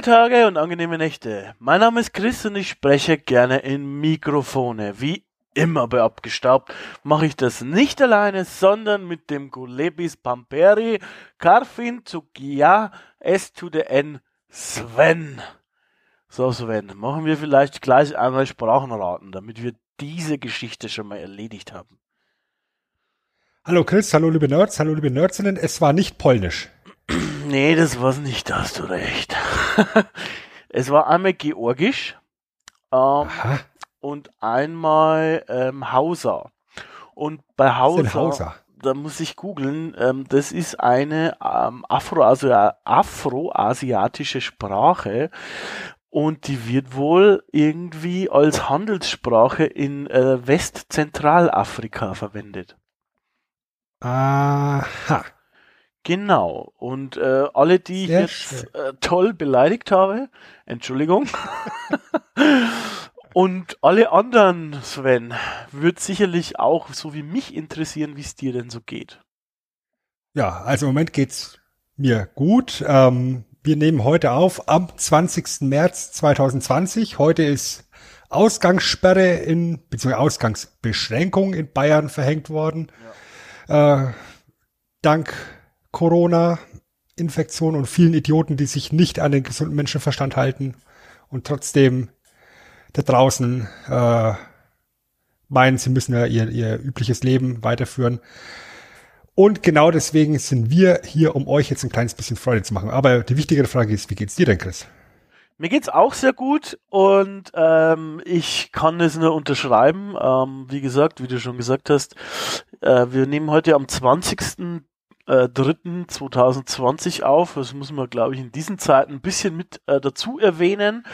Lange Tage und angenehme Nächte. Mein Name ist Chris und ich spreche gerne in Mikrofone. Wie immer bei Abgestaubt mache ich das nicht alleine, sondern mit dem Gulebis Pamperi, Karfin Zugia, S to the N, Sven. So, Sven, machen wir vielleicht gleich einmal Sprachenraten, damit wir diese Geschichte schon mal erledigt haben. Hallo Chris, hallo liebe Nerds, hallo liebe Nerdsinnen. Es war nicht polnisch. Nee, das war's nicht, da hast du recht. es war einmal Georgisch ähm, und einmal ähm, Hausa. Und bei Hausa, Hausa? da muss ich googeln, ähm, das ist eine ähm, Afro-Asi- afroasiatische Sprache und die wird wohl irgendwie als Handelssprache in äh, Westzentralafrika verwendet. Aha. Genau. Und äh, alle, die Sehr ich jetzt äh, toll beleidigt habe, Entschuldigung. Und alle anderen, Sven, wird sicherlich auch so wie mich interessieren, wie es dir denn so geht. Ja, also im Moment geht's mir gut. Ähm, wir nehmen heute auf am 20. März 2020. Heute ist Ausgangssperre in, beziehungsweise Ausgangsbeschränkung in Bayern verhängt worden. Äh, dank Corona-Infektion und vielen Idioten, die sich nicht an den gesunden Menschenverstand halten und trotzdem da draußen äh, meinen, sie müssen ja ihr, ihr übliches Leben weiterführen. Und genau deswegen sind wir hier, um euch jetzt ein kleines bisschen Freude zu machen. Aber die wichtigere Frage ist, wie geht's dir denn, Chris? Mir geht's auch sehr gut und ähm, ich kann es nur unterschreiben. Ähm, wie gesagt, wie du schon gesagt hast, äh, wir nehmen heute am 20. Äh, 3.2020 auf. Das muss man, glaube ich, in diesen Zeiten ein bisschen mit äh, dazu erwähnen,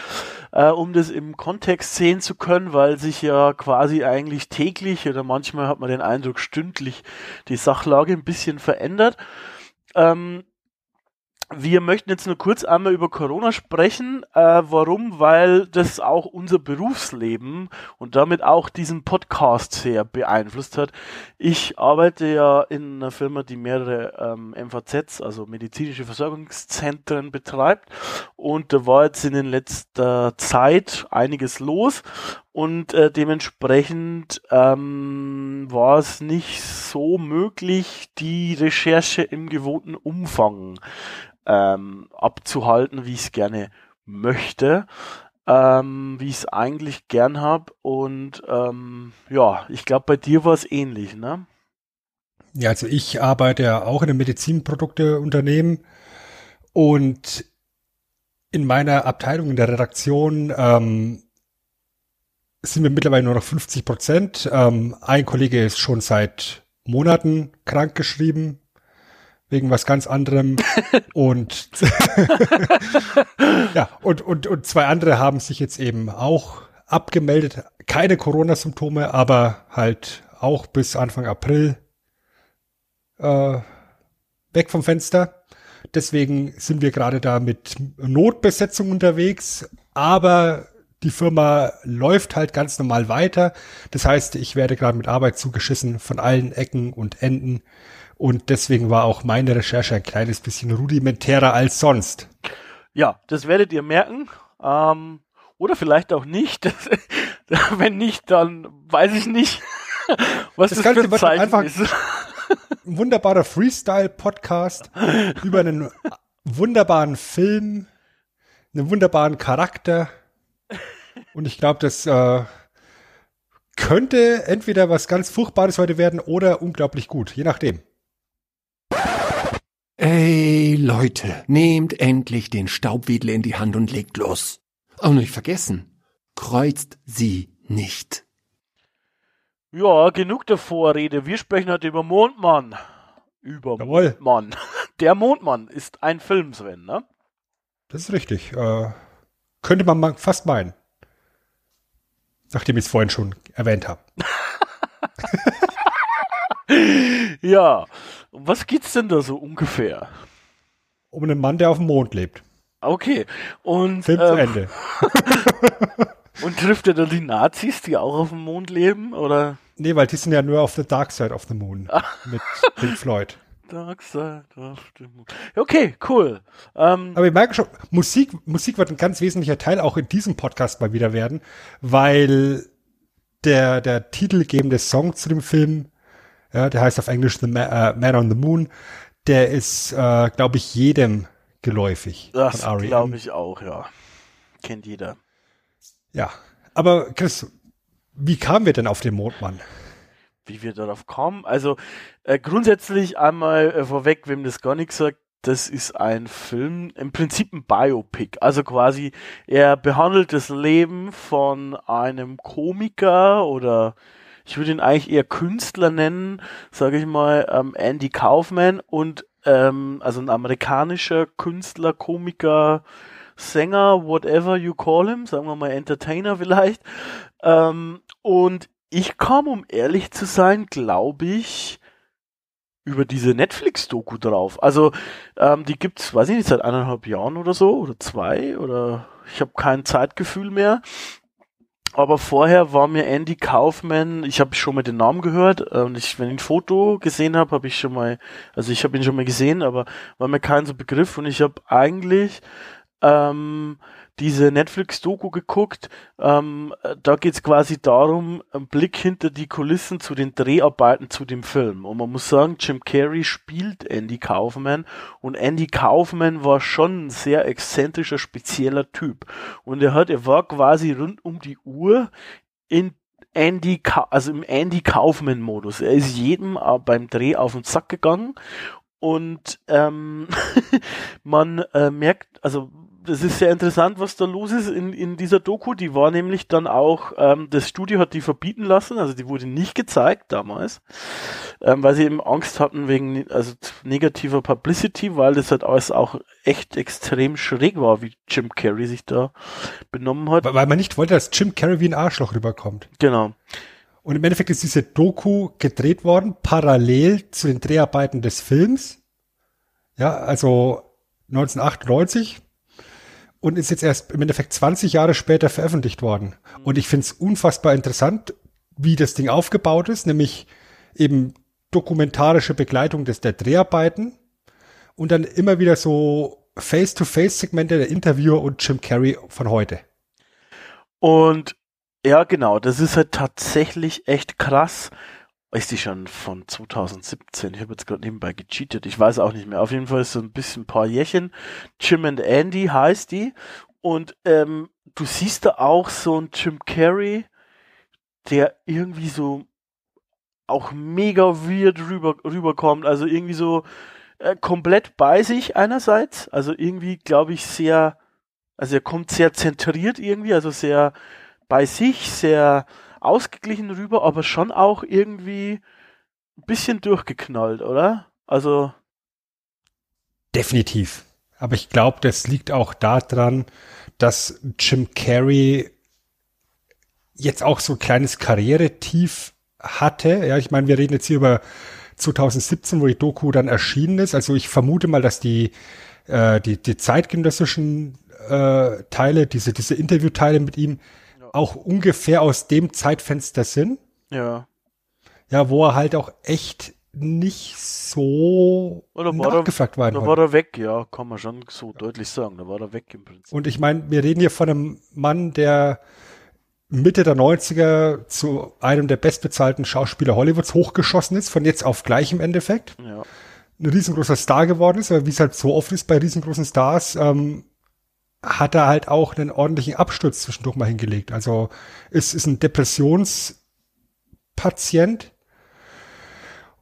äh, um das im Kontext sehen zu können, weil sich ja quasi eigentlich täglich oder manchmal hat man den Eindruck stündlich die Sachlage ein bisschen verändert. Ähm, wir möchten jetzt nur kurz einmal über Corona sprechen. Äh, warum? Weil das auch unser Berufsleben und damit auch diesen Podcast sehr beeinflusst hat. Ich arbeite ja in einer Firma, die mehrere ähm, MVZs, also medizinische Versorgungszentren betreibt. Und da war jetzt in den letzter Zeit einiges los. Und äh, dementsprechend ähm, war es nicht so möglich, die Recherche im gewohnten Umfang ähm, abzuhalten, wie ich es gerne möchte, ähm, wie ich es eigentlich gern habe. Und ähm, ja, ich glaube, bei dir war es ähnlich, ne? Ja, also ich arbeite ja auch in einem Medizinprodukteunternehmen und in meiner Abteilung in der Redaktion ähm, sind wir mittlerweile nur noch 50 Prozent. Ähm, ein Kollege ist schon seit Monaten krankgeschrieben wegen was ganz anderem und ja und und und zwei andere haben sich jetzt eben auch abgemeldet, keine Corona-Symptome, aber halt auch bis Anfang April äh, weg vom Fenster. Deswegen sind wir gerade da mit Notbesetzung unterwegs, aber die Firma läuft halt ganz normal weiter. Das heißt, ich werde gerade mit Arbeit zugeschissen von allen Ecken und Enden. Und deswegen war auch meine Recherche ein kleines bisschen rudimentärer als sonst. Ja, das werdet ihr merken. Ähm, oder vielleicht auch nicht. Wenn nicht, dann weiß ich nicht, was das, Das Ganze für ein Zeichen einfach- ist. Ein wunderbarer Freestyle-Podcast über einen wunderbaren Film, einen wunderbaren Charakter. Und ich glaube, das äh, könnte entweder was ganz Furchtbares heute werden oder unglaublich gut, je nachdem. Ey, Leute, nehmt endlich den Staubwedel in die Hand und legt los. Auch nicht vergessen, kreuzt sie nicht. Ja, genug der Vorrede. Wir sprechen heute über Mondmann. Über Jawohl. Mondmann. Der Mondmann ist ein Film, Sven, ne? Das ist richtig. Äh, könnte man fast meinen. Nachdem ich es vorhin schon erwähnt habe. ja, um was geht's denn da so ungefähr? Um einen Mann, der auf dem Mond lebt. Okay. Und, Film ähm, zu Ende. und trifft er dann die Nazis, die auch auf dem Mond leben? Oder? Nee, weil die sind ja nur auf the Dark Side of the Moon. mit Pink Floyd. Dark Side of the Moon. Okay, cool. Ähm, Aber wir merken schon, Musik, Musik wird ein ganz wesentlicher Teil auch in diesem Podcast mal wieder werden, weil der, der titelgebende Song zu dem Film, ja, der heißt auf Englisch The Ma äh, Man on the Moon, der ist, äh, glaube ich, jedem geläufig. das R.E.M.. glaube ich auch, ja. Kennt jeder. Ja. Aber Chris, wie kamen wir denn auf den Mondmann? Wie wir darauf kommen? Also äh, grundsätzlich einmal äh, vorweg, wem das gar nichts sagt, das ist ein Film, im Prinzip ein Biopic. Also quasi, er behandelt das Leben von einem Komiker oder ich würde ihn eigentlich eher Künstler nennen, sage ich mal, ähm, Andy Kaufman und ähm, also ein amerikanischer Künstler, Komiker, Sänger, whatever you call him, sagen wir mal Entertainer vielleicht. Ähm, und ich kam, um ehrlich zu sein, glaube ich, über diese Netflix-Doku drauf. Also ähm, die gibt's, weiß ich nicht, seit eineinhalb Jahren oder so oder zwei oder ich habe kein Zeitgefühl mehr. Aber vorher war mir Andy Kaufman, ich habe schon mal den Namen gehört äh, und ich, wenn ich ein Foto gesehen habe, habe ich schon mal, also ich habe ihn schon mal gesehen, aber war mir kein so Begriff und ich habe eigentlich ähm, diese Netflix-Doku geguckt. Ähm, da geht's quasi darum, ein Blick hinter die Kulissen zu den Dreharbeiten zu dem Film. Und man muss sagen, Jim Carrey spielt Andy Kaufman und Andy Kaufman war schon ein sehr exzentrischer, spezieller Typ. Und er hat, er war quasi rund um die Uhr in Andy, Ka also im Andy Kaufman Modus. Er ist jedem äh, beim Dreh auf den Sack gegangen und ähm, man äh, merkt, also das ist sehr interessant, was da los ist in, in dieser Doku. Die war nämlich dann auch, ähm, das Studio hat die verbieten lassen, also die wurde nicht gezeigt damals, ähm, weil sie eben Angst hatten wegen also negativer Publicity, weil das halt alles auch echt extrem schräg war, wie Jim Carrey sich da benommen hat. Weil weil man nicht wollte, dass Jim Carrey wie ein Arschloch rüberkommt. Genau. Und im Endeffekt ist diese Doku gedreht worden, parallel zu den Dreharbeiten des Films. Ja, also 1998 und ist jetzt erst im Endeffekt 20 Jahre später veröffentlicht worden. Und ich finde es unfassbar interessant, wie das Ding aufgebaut ist, nämlich eben dokumentarische Begleitung des der Dreharbeiten und dann immer wieder so Face-to-Face-Segmente der Interviewer und Jim Carrey von heute. Und ja, genau, das ist halt tatsächlich echt krass. Ist die schon von 2017? Ich habe jetzt gerade nebenbei gecheatet. Ich weiß auch nicht mehr. Auf jeden Fall ist so ein bisschen ein paar Jährchen. Jim and Andy heißt die. Und ähm, du siehst da auch so einen Jim Carrey, der irgendwie so auch mega weird rüber, rüberkommt. Also irgendwie so äh, komplett bei sich einerseits. Also irgendwie, glaube ich, sehr, also er kommt sehr zentriert irgendwie, also sehr bei sich, sehr ausgeglichen rüber, aber schon auch irgendwie ein bisschen durchgeknallt, oder? Also. Definitiv. Aber ich glaube, das liegt auch daran, dass Jim Carrey jetzt auch so ein kleines Karrieretief hatte. Ja, ich meine, wir reden jetzt hier über 2017, wo die Doku dann erschienen ist. Also ich vermute mal, dass die, äh, die, die zeitgenössischen äh, Teile, diese, diese Interviewteile mit ihm, auch ungefähr aus dem Zeitfenster sind. Ja. Ja, wo er halt auch echt nicht so Oder war nachgefragt war. Da war er weg, ja, kann man schon so deutlich sagen. Da war er weg im Prinzip. Und ich meine, wir reden hier von einem Mann, der Mitte der 90er zu einem der bestbezahlten Schauspieler Hollywoods hochgeschossen ist, von jetzt auf gleich im Endeffekt. Ja. Ein riesengroßer Star geworden ist, aber wie es halt so oft ist bei riesengroßen Stars, ähm, hat er halt auch einen ordentlichen Absturz zwischendurch mal hingelegt. Also es ist ein Depressionspatient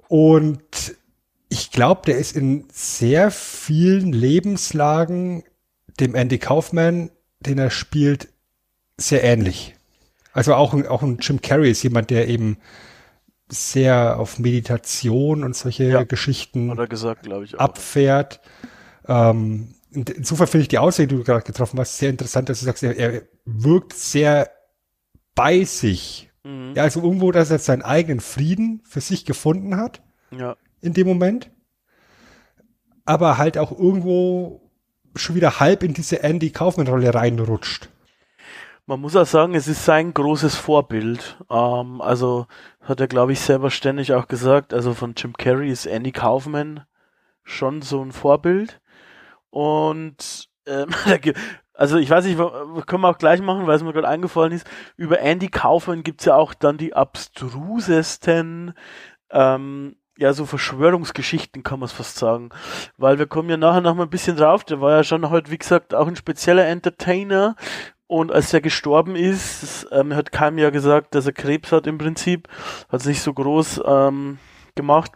und ich glaube, der ist in sehr vielen Lebenslagen dem Andy Kaufman, den er spielt, sehr ähnlich. Also auch, ein- auch ein Jim Carrey ist jemand, der eben sehr auf Meditation und solche Ja, Geschichten gesagt, abfährt. Ähm, und insofern finde ich die Aussage, die du gerade getroffen hast, sehr interessant, dass du sagst, er, er wirkt sehr bei sich. Mhm. Ja, also irgendwo, dass er seinen eigenen Frieden für sich gefunden hat. Ja. In dem Moment. Aber halt auch irgendwo schon wieder halb in diese Andy Kaufmann-Rolle reinrutscht. Man muss auch sagen, es ist sein großes Vorbild. Ähm, also hat er, glaube ich, selber ständig auch gesagt. Also von Jim Carrey ist Andy Kaufman schon so ein Vorbild. Und ähm, also ich weiß nicht, können wir auch gleich machen, weil es mir gerade eingefallen ist. Über Andy Kaufman gibt's ja auch dann die abstrusesten ähm, ja, so Verschwörungsgeschichten kann man es fast sagen. Weil wir kommen ja nachher noch mal ein bisschen drauf. Der war ja schon halt, wie gesagt, auch ein spezieller Entertainer. Und als er gestorben ist, ähm, hat keinem ja gesagt, dass er Krebs hat im Prinzip. Hat es nicht so groß ähm, gemacht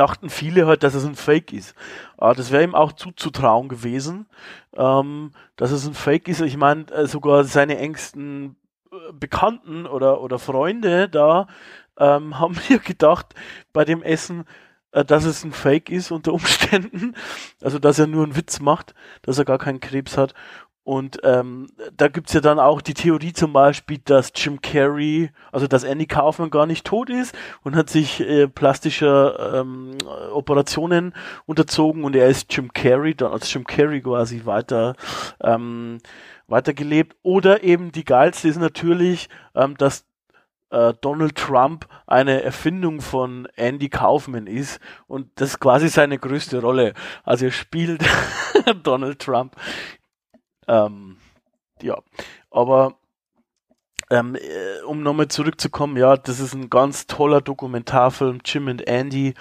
dachten viele halt, dass es ein Fake ist. Aber das wäre ihm auch zuzutrauen gewesen, ähm, dass es ein Fake ist. Ich meine, äh, sogar seine engsten äh, Bekannten oder, oder Freunde da ähm, haben mir gedacht bei dem Essen, äh, dass es ein Fake ist unter Umständen. Also dass er nur einen Witz macht, dass er gar keinen Krebs hat. Und ähm, da gibt's ja dann auch die Theorie zum Beispiel, dass Jim Carrey, also dass Andy Kaufman gar nicht tot ist und hat sich äh, plastischer ähm, Operationen unterzogen und er ist Jim Carrey, dann als Jim Carrey quasi weiter ähm, weitergelebt. Oder eben die geilste ist natürlich, ähm, dass äh, Donald Trump eine Erfindung von Andy Kaufman ist und das ist quasi seine größte Rolle. Also er spielt Donald Trump ähm, ja, aber ähm, äh, um nochmal zurückzukommen, ja, das ist ein ganz toller Dokumentarfilm, Jim und Andy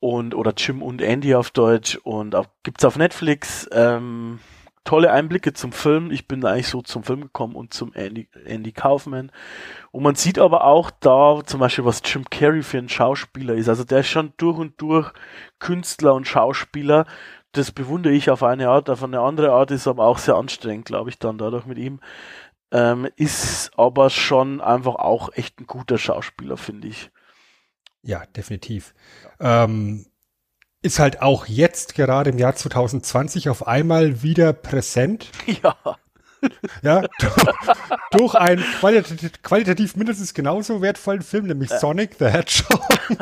und oder Jim und Andy auf Deutsch und auch, gibt's auf Netflix. Ähm, tolle Einblicke zum Film. Ich bin eigentlich so zum Film gekommen und zum Andy, Andy Kaufman. Und man sieht aber auch da zum Beispiel, was Jim Carrey für ein Schauspieler ist. Also der ist schon durch und durch Künstler und Schauspieler das bewundere ich auf eine Art, auf eine andere Art ist aber auch sehr anstrengend, glaube ich, dann dadurch mit ihm. Ähm, ist aber schon einfach auch echt ein guter Schauspieler, finde ich. Ja, definitiv. Ja. Ähm, ist halt auch jetzt gerade im Jahr 2020 auf einmal wieder präsent. Ja. Ja, durch einen qualitativ, qualitativ mindestens genauso wertvollen Film, nämlich Sonic the Hedgehog.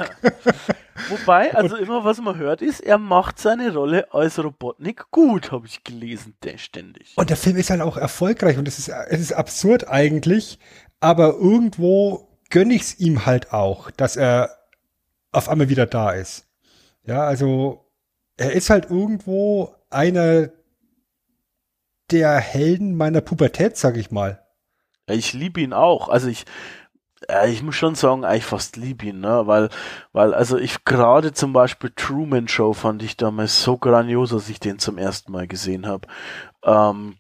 Wobei, also immer was man hört, ist, er macht seine Rolle als Robotnik gut, habe ich gelesen, der ständig. Und der Film ist halt auch erfolgreich und es ist, es ist absurd eigentlich, aber irgendwo gönne ich es ihm halt auch, dass er auf einmal wieder da ist. Ja, also er ist halt irgendwo einer der Helden meiner Pubertät, sag ich mal. Ich liebe ihn auch. Also ich, ich muss schon sagen, eigentlich fast lieb ihn, ne? Weil, weil, also ich gerade zum Beispiel Truman Show fand ich damals so grandios, als ich den zum ersten Mal gesehen habe. Ähm,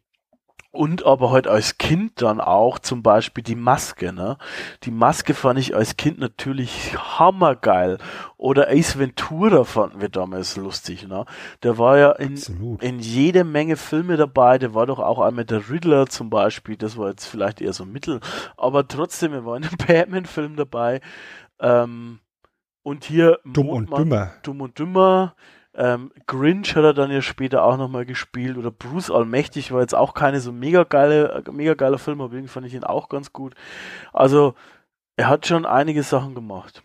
und aber halt als Kind dann auch zum Beispiel die Maske, ne? Die Maske fand ich als Kind natürlich hammergeil. Oder Ace Ventura fanden wir damals lustig, ne? Der war ja in, in jede Menge Filme dabei. Der war doch auch einmal der Riddler zum Beispiel. Das war jetzt vielleicht eher so Mittel. Aber trotzdem, er war in einem Batman-Film dabei. Ähm, und hier Dumm Mondmann, und Dümmer. Dumm und Dümmer. Ähm, Grinch hat er dann ja später auch nochmal gespielt oder Bruce Allmächtig war jetzt auch keine so mega geile, mega geiler Film, aber irgendwie fand ich ihn auch ganz gut. Also er hat schon einige Sachen gemacht.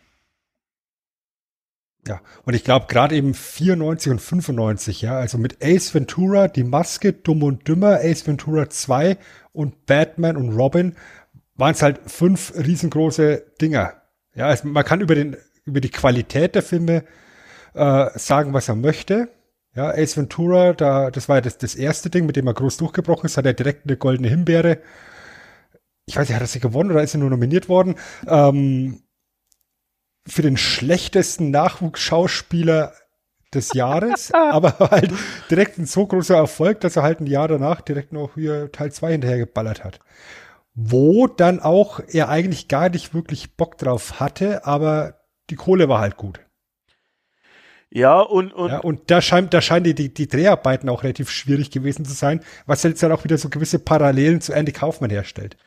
Ja, und ich glaube gerade eben 94 und 95, ja, also mit Ace Ventura, Die Maske, Dumm und Dümmer, Ace Ventura 2 und Batman und Robin waren es halt fünf riesengroße Dinger. Ja, also man kann über den über die Qualität der Filme äh, sagen, was er möchte. Ja, Ace Ventura, da, das war ja das, das erste Ding, mit dem er groß durchgebrochen ist, hat er direkt eine goldene Himbeere. Ich weiß nicht, hat er sie gewonnen oder ist er nur nominiert worden? Ähm, für den schlechtesten Nachwuchsschauspieler des Jahres, aber halt direkt ein so großer Erfolg, dass er halt ein Jahr danach direkt noch hier Teil 2 hinterher geballert hat. Wo dann auch er eigentlich gar nicht wirklich Bock drauf hatte, aber die Kohle war halt gut. Ja, und, und, ja, und da scheint, da scheinen die, die, die Dreharbeiten auch relativ schwierig gewesen zu sein, was jetzt dann auch wieder so gewisse Parallelen zu Andy Kaufmann herstellt.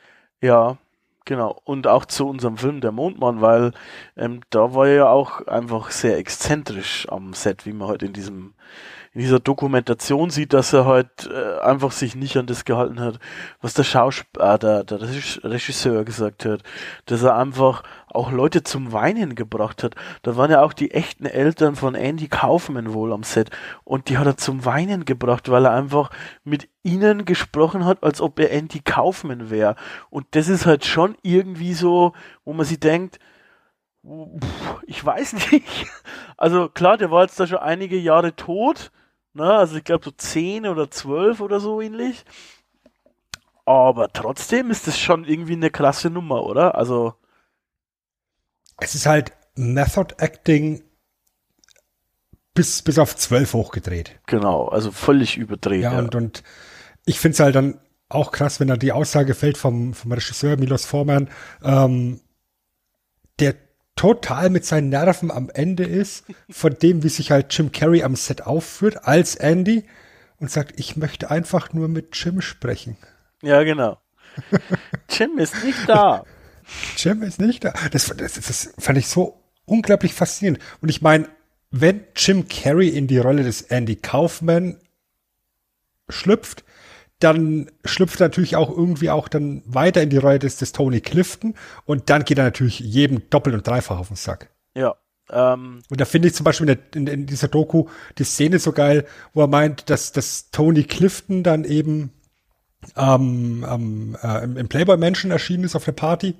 Ja, genau. Und auch zu unserem Film Der Mondmann, weil ähm, da war er ja auch einfach sehr exzentrisch am Set, wie man heute in diesem in dieser Dokumentation sieht, dass er halt äh, einfach sich nicht an das gehalten hat, was der Schauspieler, äh, der, der Regisseur gesagt hat, dass er einfach auch Leute zum Weinen gebracht hat. Da waren ja auch die echten Eltern von Andy Kaufman wohl am Set und die hat er zum Weinen gebracht, weil er einfach mit ihnen gesprochen hat, als ob er Andy Kaufman wäre. Und das ist halt schon irgendwie so, wo man sich denkt, ich weiß nicht. Also klar, der war jetzt da schon einige Jahre tot. Ne? Also ich glaube so zehn oder zwölf oder so ähnlich. Aber trotzdem ist das schon irgendwie eine krasse Nummer, oder? Also. Es ist halt Method Acting bis, bis auf zwölf hochgedreht. Genau, also völlig überdreht. Ja, ja. Und, und ich finde es halt dann auch krass, wenn da die Aussage fällt vom, vom Regisseur Milos Forman, ähm, der total mit seinen Nerven am Ende ist, von dem, wie sich halt Jim Carrey am Set aufführt, als Andy und sagt, ich möchte einfach nur mit Jim sprechen. Ja, genau. Jim ist nicht da. Jim ist nicht da. Das, das, das fand ich so unglaublich faszinierend. Und ich meine, wenn Jim Carrey in die Rolle des Andy Kaufman schlüpft, dann schlüpft er natürlich auch irgendwie auch dann weiter in die Rolle des, des Tony Clifton und dann geht er natürlich jedem doppelt und dreifach auf den Sack. Ja. Ähm, und da finde ich zum Beispiel in, der, in, in, dieser Doku die Szene so geil, wo er meint, dass, dass Tony Clifton dann eben ähm, ähm, äh, im Playboy Mansion erschienen ist auf der Party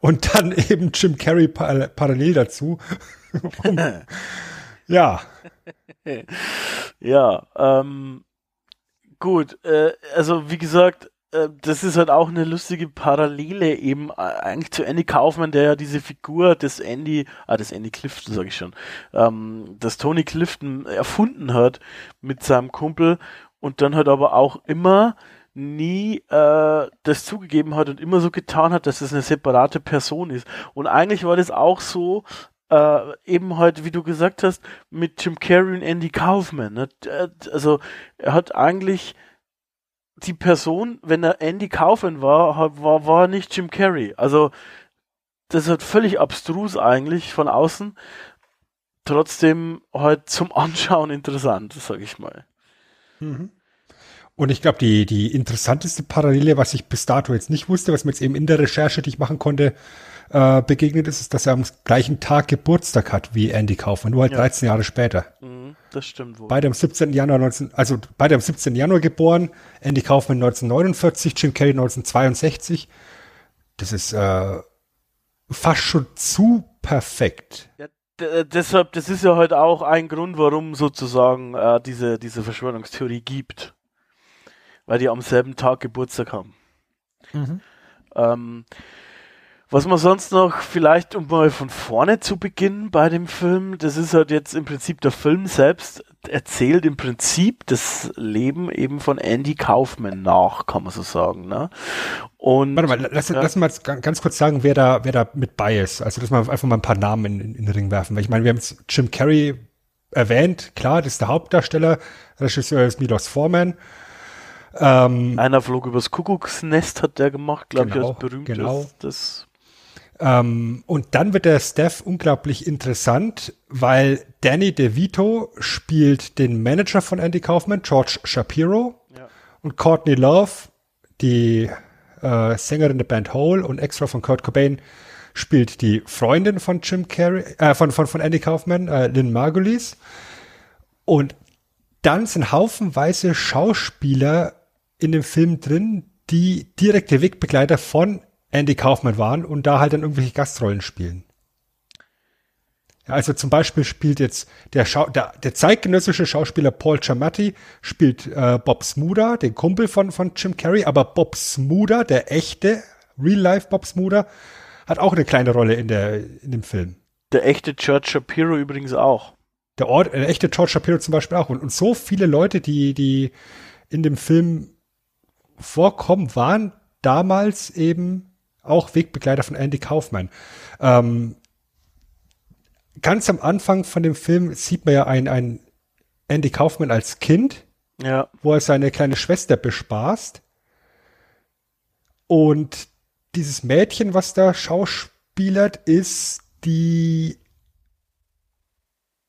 und dann eben Jim Carrey par parallel dazu. ja. ja, ähm, Gut, äh, also wie gesagt, äh, das ist halt auch eine lustige Parallele eben äh, eigentlich zu Andy Kaufman, der ja diese Figur des Andy, ah, des Andy Clifton, sage ich schon, ähm, das Tony Clifton erfunden hat mit seinem Kumpel und dann halt aber auch immer nie äh, das zugegeben hat und immer so getan hat, dass es eine separate Person ist. Und eigentlich war das auch so, äh, eben halt, wie du gesagt hast, mit Jim Carrey und Andy Kaufman. Ne? Äh, also er hat eigentlich die Person, wenn er Andy Kaufman war, war, war nicht Jim Carrey. Also das halt völlig abstrus eigentlich von außen. Trotzdem halt zum Anschauen interessant, sag ich mal. Mhm. Und ich glaube, die, die interessanteste Parallele, was ich bis dato jetzt nicht wusste, was mir jetzt eben in der Recherche, die ich machen konnte, äh, begegnet ist, ist, dass er am gleichen Tag Geburtstag hat wie Andy Kaufmann, nur halt ja. 13 Jahre später. Mhm, das stimmt wohl. Beide am 17. Januar 19, also beide am 17. Januar geboren, Andy Kaufmann 1949, Jim Carrey 1962. Das ist äh, fast schon zu perfekt. Ja, deshalb, das ist ja heute auch ein Grund, warum sozusagen äh, diese, diese Verschwörungstheorie gibt. Weil die am selben Tag Geburtstag haben. Mhm. Ähm, was man sonst noch vielleicht, um mal von vorne zu beginnen bei dem Film, das ist halt jetzt im Prinzip der Film selbst erzählt im Prinzip das Leben eben von Andy Kaufman nach, kann man so sagen. Ne? Und warte mal, lass, ja. lass mal ganz kurz sagen, wer da, wer da mit bei ist. Also, dass wir einfach mal ein paar Namen in, in, in den Ring werfen. Weil ich meine, wir haben jetzt Jim Carrey erwähnt, klar, das ist der Hauptdarsteller, Regisseur ist Milos Forman. Ähm, Einer flog übers Kuckucksnest, hat der gemacht, glaube genau, ich, als berühmt genau. Das ähm, und dann wird der Steph unglaublich interessant, weil Danny DeVito spielt den Manager von Andy Kaufman, George Shapiro. Ja. Und Courtney Love, die äh, Sängerin der Band Hole und Extra von Kurt Cobain, spielt die Freundin von Jim Carrey, äh, von, von, von Andy Kaufman, äh, Lynn Margulies. Und dann sind haufenweise Schauspieler in dem Film drin, die direkte Wegbegleiter von Andy Kaufman waren und da halt dann irgendwelche Gastrollen spielen. Ja, also zum Beispiel spielt jetzt der, Schau der, der zeitgenössische Schauspieler Paul Giamatti spielt äh, Bob Smuda, den Kumpel von, von Jim Carrey, aber Bob Smuda, der echte Real-Life Bob Smuda, hat auch eine kleine Rolle in, der, in dem Film. Der echte George Shapiro übrigens auch. Der, Ort, der echte George Shapiro zum Beispiel auch. Und, und so viele Leute, die, die in dem Film vorkommen, waren damals eben auch Wegbegleiter von Andy Kaufman. Ähm, ganz am Anfang von dem Film sieht man ja ein, ein Andy Kaufman als Kind, ja. wo er seine kleine Schwester bespaßt. Und dieses Mädchen, was da schauspielert, ist die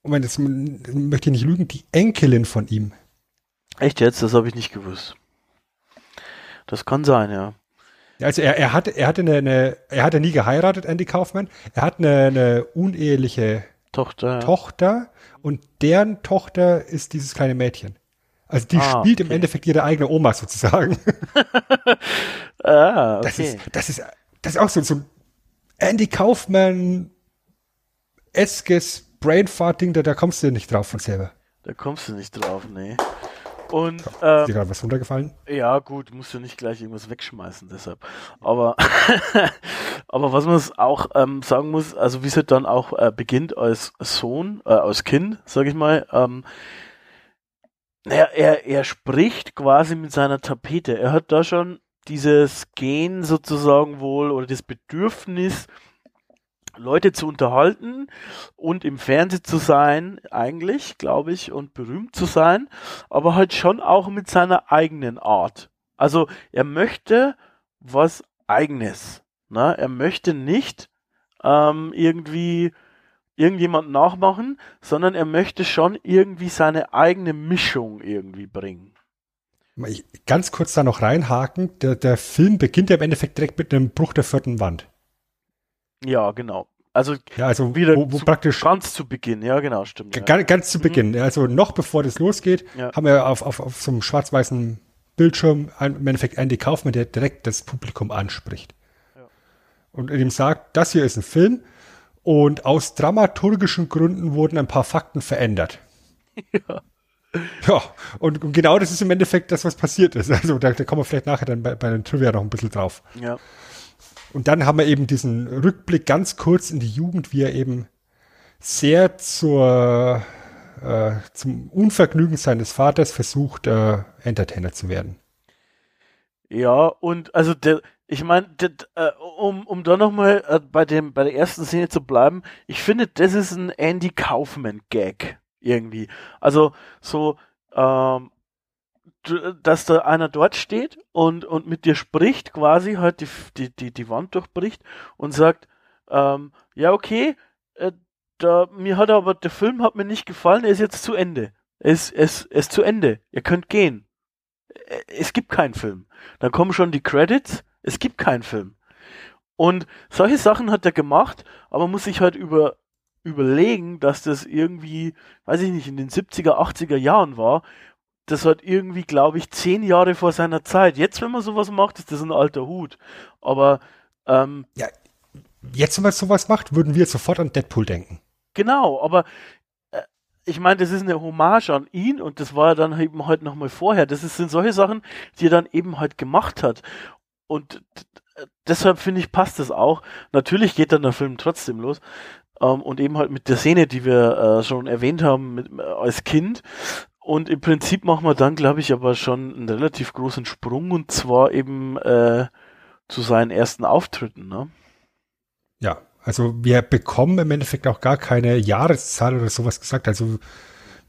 wenn das möchte ich nicht lügen, die Enkelin von ihm. Echt jetzt? Das habe ich nicht gewusst. Das kann sein, ja. Also er, er hatte, er hatte eine, eine, er hatte nie geheiratet, Andy Kaufmann. Er hat eine, eine uneheliche Tochter. Tochter und deren Tochter ist dieses kleine Mädchen. Also die Ah, spielt im okay. Endeffekt ihre eigene Oma sozusagen. Ah, okay. Das ist, das ist, das ist auch so, so ein Andy Kaufmann eskes Brainfart-Ding, da, da kommst du nicht drauf von selber. Da kommst du nicht drauf, nee. Und Ist ähm, dir gerade was runtergefallen? Ja, gut, musst du nicht gleich irgendwas wegschmeißen, deshalb. Aber, aber was man auch ähm, sagen muss, also wie es halt dann auch äh, beginnt als Sohn, äh, als Kind, sag ich mal, ähm, naja, er, er spricht quasi mit seiner Tapete. Er hat da schon dieses Gen sozusagen wohl oder das Bedürfnis, Leute zu unterhalten und im Fernsehen zu sein, eigentlich, glaube ich, und berühmt zu sein, aber halt schon auch mit seiner eigenen Art. Also er möchte was eigenes. Ne? Er möchte nicht ähm, irgendwie irgendjemand nachmachen, sondern er möchte schon irgendwie seine eigene Mischung irgendwie bringen. Ich, ganz kurz da noch reinhaken. Der, der Film beginnt ja im Endeffekt direkt mit einem Bruch der vierten Wand. Ja, genau. Also Ja, also wieder wo, wo zu, praktisch ganz zu Beginn, ja genau, stimmt. Ja. Ganz, ganz zu Beginn, also noch bevor das losgeht, Ja. haben wir auf, auf, auf so einem schwarz-weißen Bildschirm ein- im Endeffekt Andy Kaufmann, der direkt das Publikum anspricht. Ja. Und ihm sagt, das hier ist ein Film und aus dramaturgischen Gründen wurden ein paar Fakten verändert. Ja. Ja, und, und genau das ist im Endeffekt das, was passiert ist. Also da, da kommen wir vielleicht nachher dann bei, bei den Trivia noch ein bisschen drauf. Ja. Und dann haben wir eben diesen Rückblick ganz kurz in die Jugend, wie er eben sehr zur, äh, zum Unvergnügen seines Vaters versucht, äh, Entertainer zu werden. Ja, und also der, ich meine, äh, um, um da nochmal äh, bei dem, bei der ersten Szene zu bleiben, ich finde, das ist ein Andy Kaufman-Gag irgendwie. Also so, ähm, dass da einer dort steht und, und mit dir spricht, quasi halt die, die, die, die Wand durchbricht und sagt, ähm, ja, okay, äh, da, mir hat aber, der Film hat mir nicht gefallen, er ist jetzt zu Ende. Er ist, er ist, er ist zu Ende. Ihr könnt gehen. Es gibt keinen Film. Dann kommen schon die Credits, es gibt keinen Film. Und solche Sachen hat er gemacht, aber muss sich halt über, überlegen, dass das irgendwie, weiß ich nicht, in den 70er, 80er Jahren war. Das hat irgendwie, glaube ich, zehn Jahre vor seiner Zeit. Jetzt, wenn man sowas macht, ist das ein alter Hut. Aber ähm, Jetzt, wenn man sowas macht, würden wir sofort an Deadpool denken. Genau, aber äh, ich meine, das ist eine Hommage an ihn und das war ja dann eben halt nochmal vorher. Das ist, sind solche Sachen, die er dann eben halt gemacht hat. Und deshalb finde ich, passt das auch. Natürlich geht dann der Film trotzdem los. Ähm, und eben halt mit der Szene, die wir äh, schon erwähnt haben, mit, äh, als Kind. Und im Prinzip machen wir dann, glaube ich, aber schon einen relativ großen Sprung und zwar eben äh, zu seinen ersten Auftritten. Ne? Ja, also wir bekommen im Endeffekt auch gar keine Jahreszahl oder sowas gesagt. Also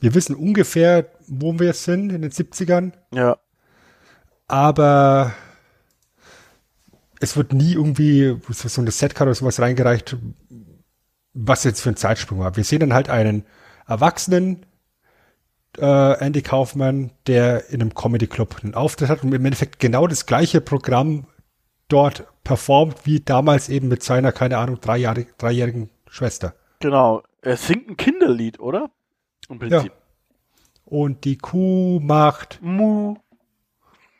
wir wissen ungefähr, wo wir sind in den 70ern, Ja, aber es wird nie irgendwie so eine Setcard oder sowas reingereicht, was jetzt für ein Zeitsprung war. Wir sehen dann halt einen Erwachsenen, äh, Andy Kaufmann, der in einem Comedy Club einen Auftritt hat und im Endeffekt genau das gleiche Programm dort performt, wie damals eben mit seiner, keine Ahnung, dreijährig, dreijährigen Schwester. genau. Er singt ein Kinderlied, oder? Im Prinzip. Und die Kuh macht Mu.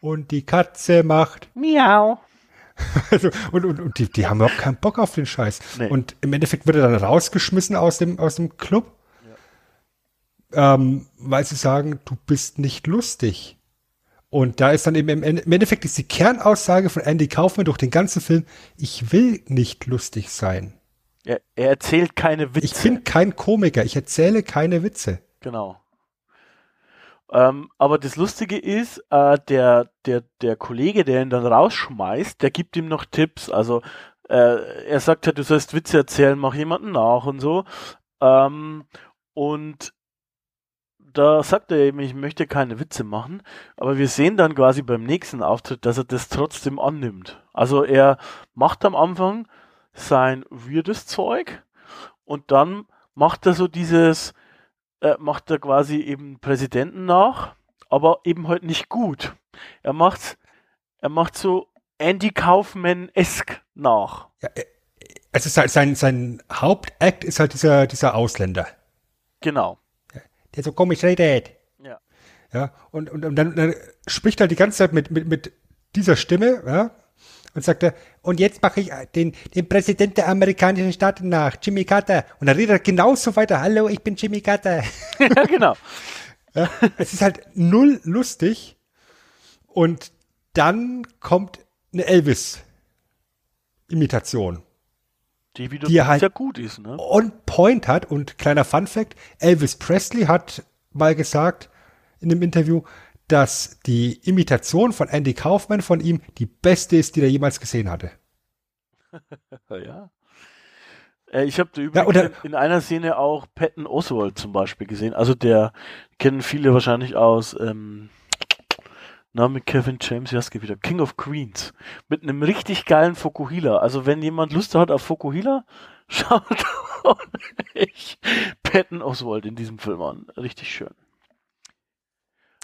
und die Katze macht. Miau. Also, und und, und die, die haben überhaupt keinen Bock auf den Scheiß. Nee. Und im Endeffekt wird er dann rausgeschmissen aus dem, aus dem Club, ähm, weil sie sagen, du bist nicht lustig. Und da ist dann eben im, Ende- im Endeffekt ist die Kernaussage von Andy Kaufman durch den ganzen Film, ich will nicht lustig sein. Er, er erzählt keine Witze. Ich bin kein Komiker, ich erzähle keine Witze. Genau. Ähm, aber das Lustige ist, äh, der, der, der Kollege, der ihn dann rausschmeißt, der gibt ihm noch Tipps. Also äh, er sagt halt, du sollst Witze erzählen, mach jemanden nach und so. Ähm, und da sagt er eben, ich möchte keine Witze machen, aber wir sehen dann quasi beim nächsten Auftritt, dass er das trotzdem annimmt. Also er macht am Anfang sein weirdes Zeug und dann macht er so dieses, äh, macht er quasi eben Präsidenten nach, aber eben halt nicht gut. Er macht, er macht so Andy Kaufman-esk nach. Ja, äh, also sein, sein, sein Hauptakt ist halt dieser, dieser Ausländer. Genau. Der so komisch redet. Ja. Ja, und, und, und dann, dann spricht er die ganze Zeit mit, mit, mit dieser Stimme, ja, und sagt er, und jetzt mache ich den, den Präsident der amerikanischen Staaten nach, Jimmy Carter. Und dann redet er genauso weiter, hallo, ich bin Jimmy Carter. ja, genau. Ja, es ist halt null lustig. Und dann kommt eine Elvis-Imitation. Die wieder Die halt- sehr gut ist, ne? On point hat. Und kleiner Fun Fact, Elvis Presley hat mal gesagt in einem Interview, dass die Imitation von Andy Kaufman von ihm die beste ist, die er jemals gesehen hatte. Ja. Äh, ich habe da übrigens in, in einer Szene auch Patton Oswald zum Beispiel gesehen. Also der kennen viele wahrscheinlich aus ähm, na, mit Kevin James Jaske wieder. King of Queens. Mit einem richtig geilen Fokuhila. Also wenn jemand Lust hat auf Fokuhila, schaut euch Patton Oswald in diesem Film an. Richtig schön.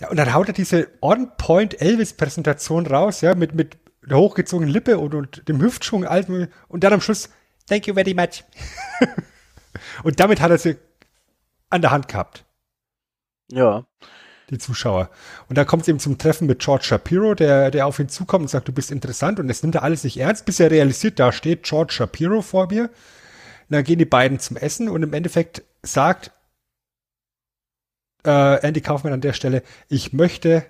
Ja, und dann haut er diese On-Point Elvis-Präsentation raus, ja, mit, mit der hochgezogenen Lippe und, und dem Hüftschwung, und dann am Schluss, thank you very much. und damit hat er sie an der Hand gehabt, Ja. Die Zuschauer. Und da kommt es eben zum Treffen mit George Shapiro, der, der auf ihn zukommt und sagt, du bist interessant und das nimmt er alles nicht ernst, bis er realisiert, da steht George Shapiro vor mir. Und dann gehen die beiden zum Essen und im Endeffekt sagt äh, Andy Kaufman an der Stelle, ich möchte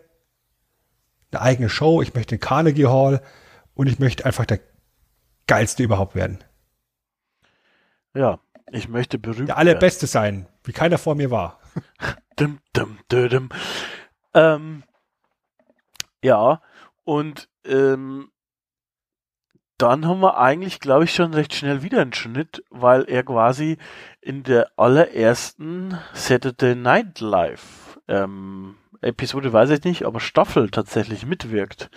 eine eigene Show, ich möchte den Carnegie Hall und ich möchte einfach der geilste überhaupt werden. Ja. Ich möchte berühmt Der werden. allerbeste sein, wie keiner vor mir war. Dum, dum, dum. Ähm, ja, und ähm, dann haben wir eigentlich, glaube ich, schon recht schnell wieder einen Schnitt, weil er quasi in der allerersten Saturday Night Live ähm, Episode, weiß ich nicht, aber Staffel tatsächlich mitwirkt.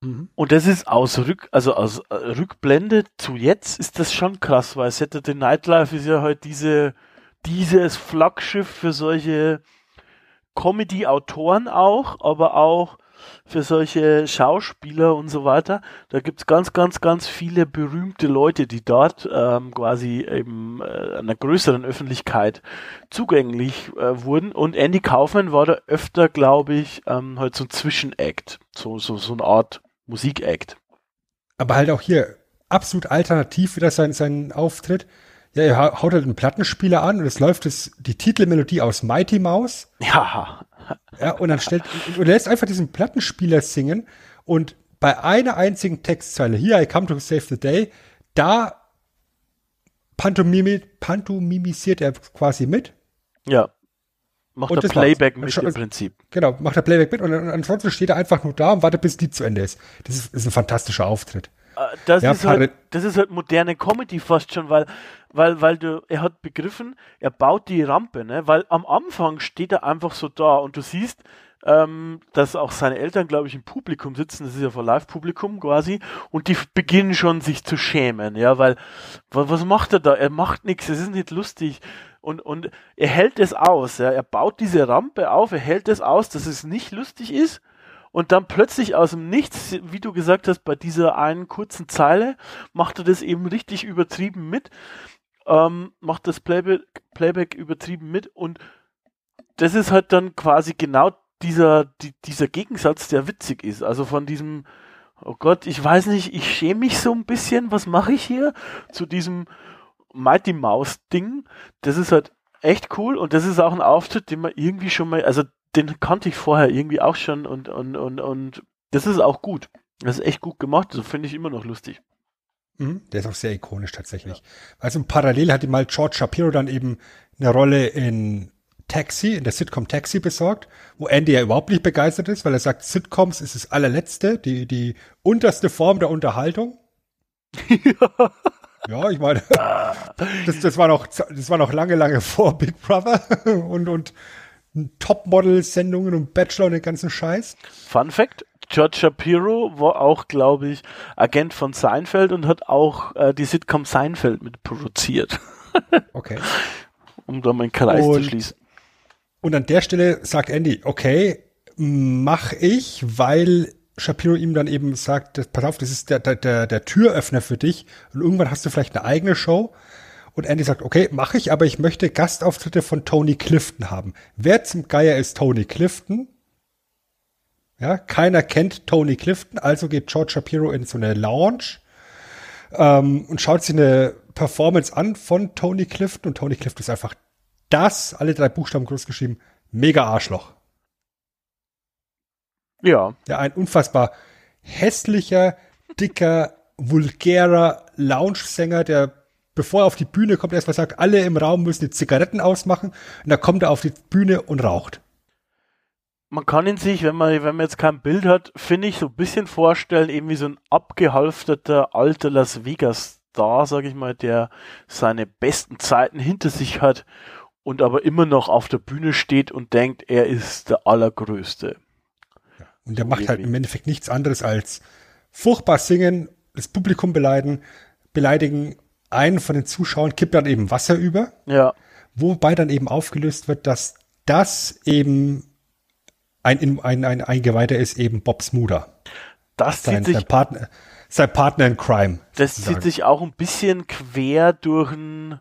Und das ist aus Rück, also aus äh, Rückblende zu jetzt ist das schon krass, weil Saturday Night Live ist ja halt diese, dieses Flaggschiff für solche Comedy-Autoren auch, aber auch für solche Schauspieler und so weiter. Da gibt's ganz, ganz, ganz viele berühmte Leute, die dort ähm, quasi eben äh, einer größeren Öffentlichkeit zugänglich äh, wurden. Und Andy Kaufman war da öfter, glaube ich, ähm, halt so ein Zwischenact, so, so, so eine Art Musikact. Aber halt auch hier absolut alternativ wieder sein, sein Auftritt. Ja, er hau- haut halt einen Plattenspieler an und es läuft es, die Titelmelodie aus Mighty Mouse. Ja, Ja, und dann stellt, und er lässt einfach diesen Plattenspieler singen und bei einer einzigen Textzeile, hier I come to save the day, da pantomimi, pantomimisiert er quasi mit. ja. Macht Und der das war's. Playback mit im Prinzip. Genau, macht er Playback mit und, und ansonsten steht er einfach nur da und wartet, bis die zu Ende ist. Das ist, ist ein fantastischer Auftritt. Äh, Das, Ja, ist halt, das ist halt moderne Comedy fast schon, weil, weil, weil du, er hat begriffen, er baut die Rampe, ne? Weil am Anfang steht er einfach so da und du siehst, ähm, dass auch seine Eltern, glaube ich, im Publikum sitzen, das ist ja vor Live-Publikum quasi, und die beginnen schon sich zu schämen, ja, weil, wa- was macht er da? Er macht nichts, es ist nicht lustig. Und, und er hält es aus, ja, er baut diese Rampe auf, er hält es aus, dass es nicht lustig ist. Und dann plötzlich aus dem Nichts, wie du gesagt hast, bei dieser einen kurzen Zeile, macht er das eben richtig übertrieben mit, ähm, macht das Playback, Playback übertrieben mit und das ist halt dann quasi genau dieser, die, dieser Gegensatz, der witzig ist. Also von diesem, oh Gott, ich weiß nicht, ich schäme mich so ein bisschen, was mache ich hier? Zu diesem Mighty Mouse Ding. Das ist halt echt cool und das ist auch ein Auftritt, den man irgendwie schon mal, also den kannte ich vorher irgendwie auch schon und, und, und, und das ist auch gut. Das ist echt gut gemacht, das finde ich immer noch lustig. Mhm, Der ist auch sehr ikonisch tatsächlich. Also parallel hat ihm mal George Shapiro dann eben eine Rolle in Taxi, in der Sitcom Taxi besorgt, wo Andy ja überhaupt nicht begeistert ist, weil er sagt, Sitcoms ist das allerletzte, die, die unterste Form der Unterhaltung. ja, ich meine, das, das, war noch, das war noch lange, lange vor Big Brother und, und Topmodel-Sendungen und Bachelor und den ganzen Scheiß. Fun Fact: George Shapiro war auch, glaube ich, Agent von Seinfeld und hat auch äh, die Sitcom Seinfeld mitproduziert, Okay. um da mal einen Kreis zu Und- schließen. Und an der Stelle sagt Andy, okay, mach ich, weil Shapiro ihm dann eben sagt, pass auf, das ist der, der, der Türöffner für dich und irgendwann hast du vielleicht eine eigene Show. Und Andy sagt, okay, mache ich, aber ich möchte Gastauftritte von Tony Clifton haben. Wer zum Geier ist Tony Clifton? Ja, keiner kennt Tony Clifton, also geht George Shapiro in so eine Lounge ähm, und schaut sich eine Performance an von Tony Clifton und Tony Clifton ist einfach das, alle drei Buchstaben groß geschrieben, mega Arschloch. Ja. Ja, ein unfassbar hässlicher, dicker, vulgärer Lounge-Sänger, der bevor er auf die Bühne kommt, erstmal sagt, alle im Raum müssen die Zigaretten ausmachen und dann kommt er auf die Bühne und raucht. Man kann ihn sich, wenn man, wenn man jetzt kein Bild hat, finde ich, so ein bisschen vorstellen, eben wie so ein abgehalfterter alter Las Vegas Star, sag ich mal, der seine besten Zeiten hinter sich hat und aber immer noch auf der Bühne steht und denkt, er ist der Allergrößte. Und der so macht halt im Endeffekt nichts anderes als furchtbar singen, das Publikum beleidigen, beleidigen, einen von den Zuschauern kippt dann eben Wasser über. Ja. Wobei dann eben aufgelöst wird, dass das eben ein, ein, ein Eingeweihter ist, eben Bob Smoother. Das sein, zieht sich, sein Partner, sein Partner in Crime. Das sozusagen. zieht sich auch ein bisschen quer durch den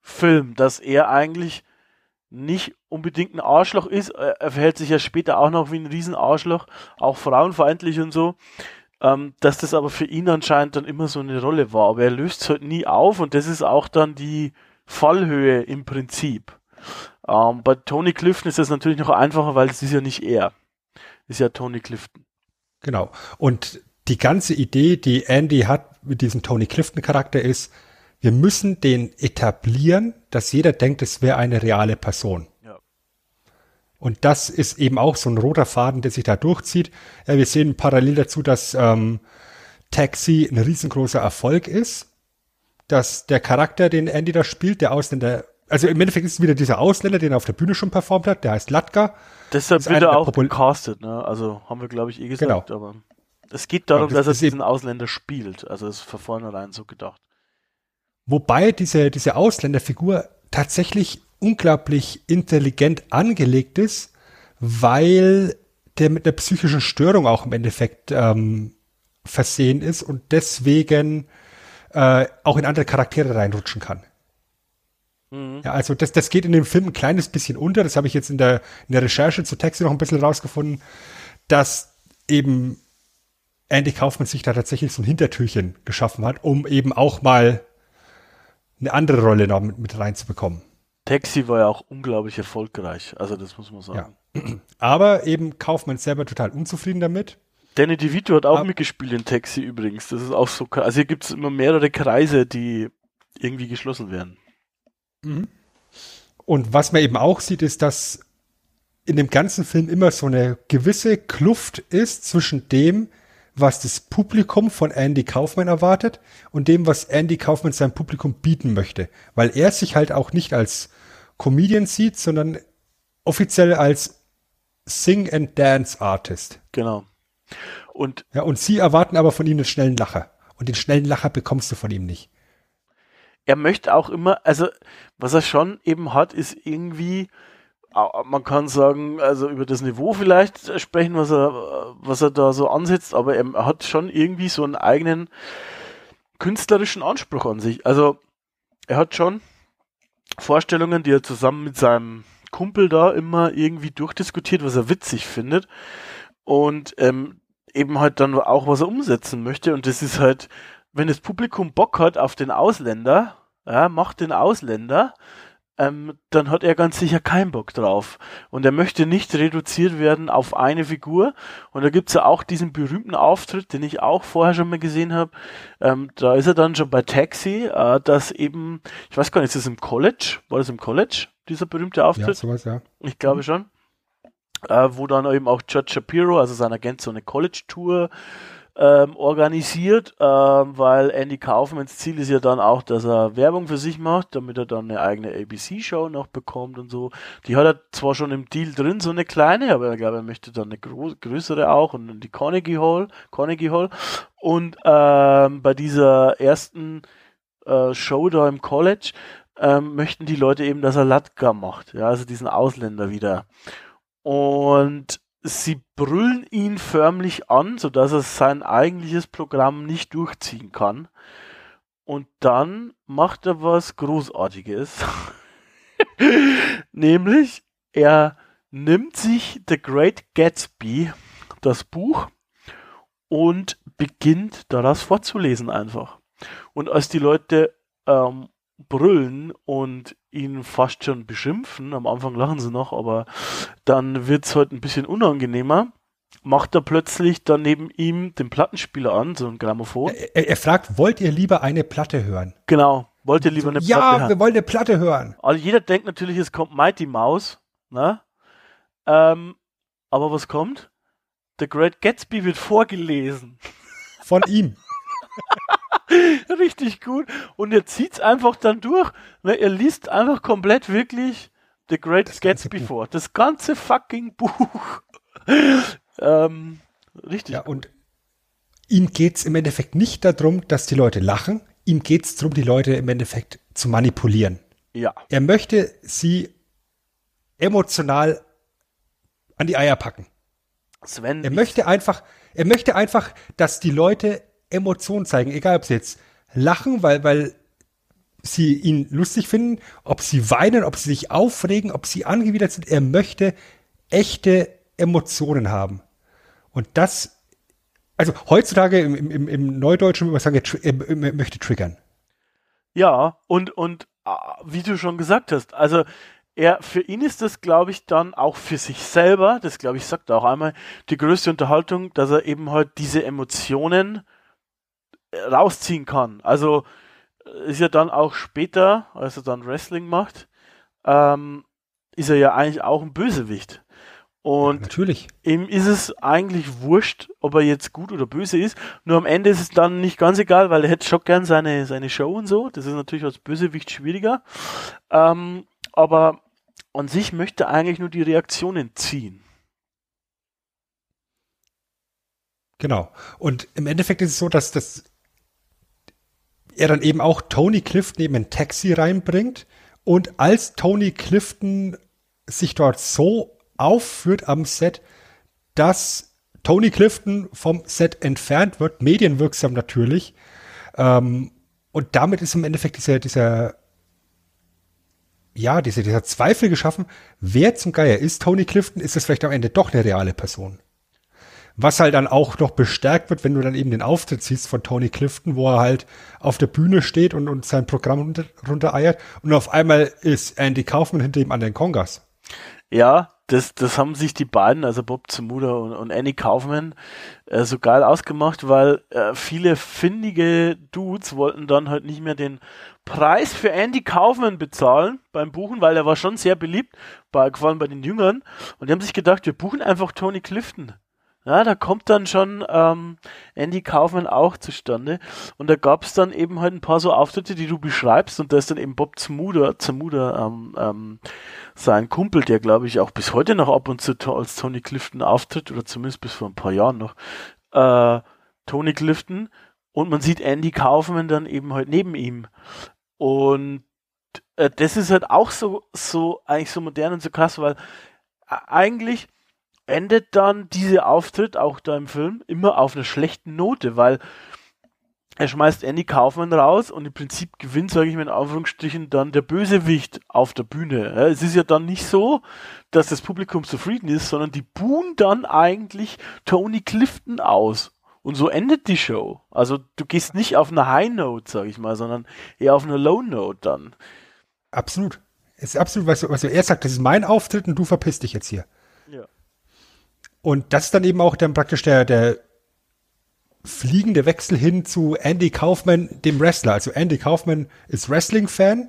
Film, dass er eigentlich nicht unbedingt ein Arschloch ist. Er verhält sich ja später auch noch wie ein Riesenarschloch, auch frauenfeindlich und so. Ähm, dass das aber für ihn anscheinend dann immer so eine Rolle war. Aber er löst es halt nie auf und das ist auch dann die Fallhöhe im Prinzip. Ähm, bei Tony Clifton ist das natürlich noch einfacher, weil es ist ja nicht er. ist ja Tony Clifton. Genau. Und die ganze Idee, die Andy hat mit diesem Tony Clifton Charakter ist, wir müssen den etablieren, dass jeder denkt, es wäre eine reale Person. Und das ist eben auch so ein roter Faden, der sich da durchzieht. Ja, wir sehen parallel dazu, dass ähm, Taxi ein riesengroßer Erfolg ist, dass der Charakter, den Andy da spielt, der Ausländer, also im Endeffekt ist es wieder dieser Ausländer, den er auf der Bühne schon performt hat, der heißt Latka. Deshalb wird er auch gecastet, ne? Also haben wir, glaube ich, eh gesagt, genau. aber es geht darum, das dass er diesen Ausländer spielt. Also ist von vornherein so gedacht. Wobei diese, diese Ausländerfigur tatsächlich unglaublich intelligent angelegt ist, weil der mit einer psychischen Störung auch im Endeffekt ähm, versehen ist und deswegen äh, auch in andere Charaktere reinrutschen kann. Mhm. Ja, also das, das geht in dem Film ein kleines bisschen unter. Das habe ich jetzt in der, in der Recherche zu Taxi noch ein bisschen rausgefunden, dass eben Andy Kaufmann sich da tatsächlich so ein Hintertürchen geschaffen hat, um eben auch mal eine andere Rolle noch mit, mit reinzubekommen. Taxi war ja auch unglaublich erfolgreich, also das muss man sagen. Ja. Aber eben Kaufmann selber total unzufrieden damit. Danny DeVito hat auch Aber mitgespielt in Taxi übrigens. Das ist auch so, also hier gibt es immer mehrere Kreise, die irgendwie geschlossen werden. Mhm. Und was man eben auch sieht, ist, dass in dem ganzen Film immer so eine gewisse Kluft ist zwischen dem, was das Publikum von Andy Kaufman erwartet und dem, was Andy Kaufman seinem Publikum bieten möchte. Weil er sich halt auch nicht als Comedian sieht, sondern offiziell als Sing and Dance Artist. Genau. Und, ja, und sie erwarten aber von ihm einen schnellen Lacher. Und den schnellen Lacher bekommst du von ihm nicht. Er möchte auch immer, also was er schon eben hat, ist irgendwie man kann sagen, also über das Niveau vielleicht sprechen, was er, was er da so ansetzt, aber er hat schon irgendwie so einen eigenen künstlerischen Anspruch an sich. Also er hat schon Vorstellungen, die er zusammen mit seinem Kumpel da immer irgendwie durchdiskutiert, was er witzig findet. Und ähm, eben halt dann auch, was er umsetzen möchte. Und das ist halt, wenn das Publikum Bock hat auf den Ausländer, ja, macht den Ausländer, ähm, dann hat er ganz sicher keinen Bock drauf. Und er möchte nicht reduziert werden auf eine Figur. Und da gibt's ja auch diesen berühmten Auftritt, den ich auch vorher schon mal gesehen habe. Ähm, da ist er dann schon bei Taxi, äh, dass eben, ich weiß gar nicht, ist das im College? War das im College, dieser berühmte Auftritt? Ja, sowas, ja. Ich glaube mhm. schon. Äh, wo dann eben auch Judge Shapiro, also sein Agent, so eine College-Tour ähm, organisiert, ähm, weil Andy Kaufmanns Ziel ist ja dann auch, dass er Werbung für sich macht, damit er dann eine eigene ABC-Show noch bekommt und so. Die hat er zwar schon im Deal drin, so eine kleine, aber ich glaube, er möchte dann eine größere auch und die Carnegie Hall, Carnegie Hall. Und ähm, bei dieser ersten äh, Show da im College ähm, möchten die Leute eben, dass er Latka macht, ja, also diesen Ausländer wieder. Und sie brüllen ihn förmlich an, sodass er sein eigentliches Programm nicht durchziehen kann. Und dann macht er was Großartiges. Nämlich, er nimmt sich The Great Gatsby, das Buch, und beginnt daraus vorzulesen einfach. Und als die Leute ähm, brüllen und ihn fast schon beschimpfen, am Anfang lachen sie noch, aber dann wird es halt ein bisschen unangenehmer, macht er plötzlich dann neben ihm den Plattenspieler an, so ein Grammophon. Er, er fragt, wollt ihr lieber eine Platte hören? Genau, wollt ihr lieber eine ja, Platte Ja, hören? wir wollen eine Platte hören. Also jeder denkt natürlich, es kommt Mighty Mouse, ne? Ähm, aber was kommt? The Great Gatsby wird vorgelesen. Von ihm. Richtig gut. Und er zieht's einfach dann durch. Ne? Er liest einfach komplett wirklich The Great Das Gatsby Buch. vor. Das ganze fucking Buch. ähm, richtig. Ja, und ihm geht's im Endeffekt nicht darum, dass die Leute lachen. Ihm geht's darum, die Leute im Endeffekt zu manipulieren. ja. Er möchte sie emotional an die Eier packen. Sven. Er möchte einfach, er möchte einfach, dass die Leute Emotionen zeigen, egal ob sie jetzt lachen, weil, weil sie ihn lustig finden, ob sie weinen, ob sie sich aufregen, ob sie angewidert sind. Er möchte echte Emotionen haben. Und das, also heutzutage im, im, im Neudeutschen würde man sagen, er, möchte triggern. Ja, und, und ah, wie du schon gesagt hast, also er, für ihn ist das, glaube ich, dann auch für sich selber, das glaube ich, sagt er auch einmal, die größte Unterhaltung, dass er eben halt diese Emotionen rausziehen kann. Also äh, ist ja dann auch später, als er dann Wrestling macht, ähm, ist er ja eigentlich auch ein Bösewicht. Und Natürlich. ihm ist es eigentlich wurscht, ob er jetzt gut oder böse ist. Nur am Ende ist es dann nicht ganz egal, weil er hätte schon gern seine, seine Show und so. Das ist natürlich als Bösewicht schwieriger. Ähm, aber an sich möchte er eigentlich nur die Reaktionen ziehen. Genau. Und im Endeffekt ist es so, dass das er dann eben auch Tony Clifton eben ein Taxi reinbringt und als Tony Clifton sich dort so aufführt am Set, dass Tony Clifton vom Set entfernt wird, medienwirksam natürlich, ähm, und damit ist im Endeffekt dieser, dieser, ja, dieser, dieser Zweifel geschaffen, wer zum Geier ist Tony Clifton, ist es vielleicht am Ende doch eine reale Person. Was halt dann auch noch bestärkt wird, wenn du dann eben den Auftritt siehst von Tony Clifton, wo er halt auf der Bühne steht und, und sein Programm runter, runtereiert und auf einmal ist Andy Kaufman hinter ihm an den Kongas. Ja, das, das haben sich die beiden, also Bob Zemuda und, und Annie Kaufman, äh, so geil ausgemacht, weil äh, viele findige Dudes wollten dann halt nicht mehr den Preis für Andy Kaufman bezahlen beim Buchen, weil er war schon sehr beliebt, bei, vor allem bei den Jüngern. Und die haben sich gedacht, wir buchen einfach Tony Clifton. Ja, da kommt dann schon ähm, Andy Kaufman auch zustande. Und da gab es dann eben halt ein paar so Auftritte, die du beschreibst. Und da ist dann eben Bob Zemuda, Zemuda ähm, ähm, sein Kumpel, der glaube ich auch bis heute noch ab und zu als Tony Clifton auftritt, oder zumindest bis vor ein paar Jahren noch, äh, Tony Clifton. Und man sieht Andy Kaufman dann eben halt neben ihm. Und äh, das ist halt auch so, so, eigentlich so modern und so krass, weil äh, eigentlich endet dann dieser Auftritt, auch da im Film, immer auf einer schlechten Note, weil er schmeißt Andy Kaufman raus und im Prinzip gewinnt, sage ich mal in Anführungsstrichen, dann der Bösewicht auf der Bühne. Es ist ja dann nicht so, dass das Publikum zufrieden ist, sondern die buhen dann eigentlich Tony Clifton aus. Und so endet die Show. Also du gehst nicht auf eine High Note, sage ich mal, sondern eher auf eine Low Note dann. Absolut. Es ist absolut, was, was er sagt, das ist mein Auftritt und du verpisst dich jetzt hier. Und das ist dann eben auch dann praktisch der, der fliegende Wechsel hin zu Andy Kaufman, dem Wrestler. Also Andy Kaufman ist Wrestling-Fan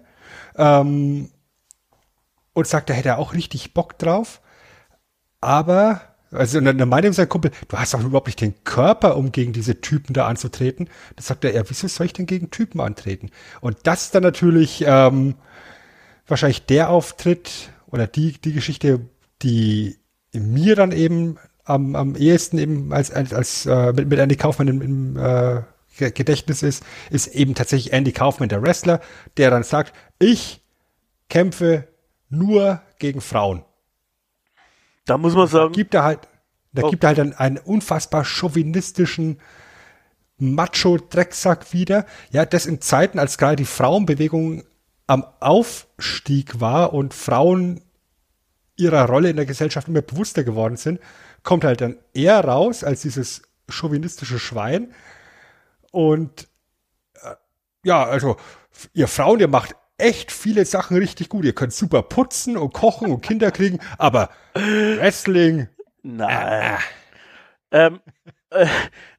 ähm, und sagt, da hätte er auch richtig Bock drauf. Aber, also und dann meinte ihm sein Kumpel, du hast doch überhaupt nicht den Körper, um gegen diese Typen da anzutreten. Das sagt er, ja, wieso soll ich denn gegen Typen antreten? Und das ist dann natürlich ähm, wahrscheinlich der Auftritt oder die, die Geschichte, die mir dann eben am, am ehesten eben als, als, als äh, mit, mit Andy Kaufmann im, im äh, Gedächtnis ist, ist eben tatsächlich Andy Kaufman, der Wrestler, der dann sagt, ich kämpfe nur gegen Frauen. Da muss man sagen. Da gibt er halt, da oh. gibt er halt einen, einen unfassbar chauvinistischen Macho-Drecksack wieder. Ja, das in Zeiten, als gerade die Frauenbewegung am Aufstieg war und Frauen ihrer Rolle in der Gesellschaft immer bewusster geworden sind, kommt halt dann er raus als dieses chauvinistische Schwein. Und äh, ja, also ihr Frauen, ihr macht echt viele Sachen richtig gut. Ihr könnt super putzen und kochen und Kinder kriegen, aber Wrestling. Nein. Äh. Ähm, äh,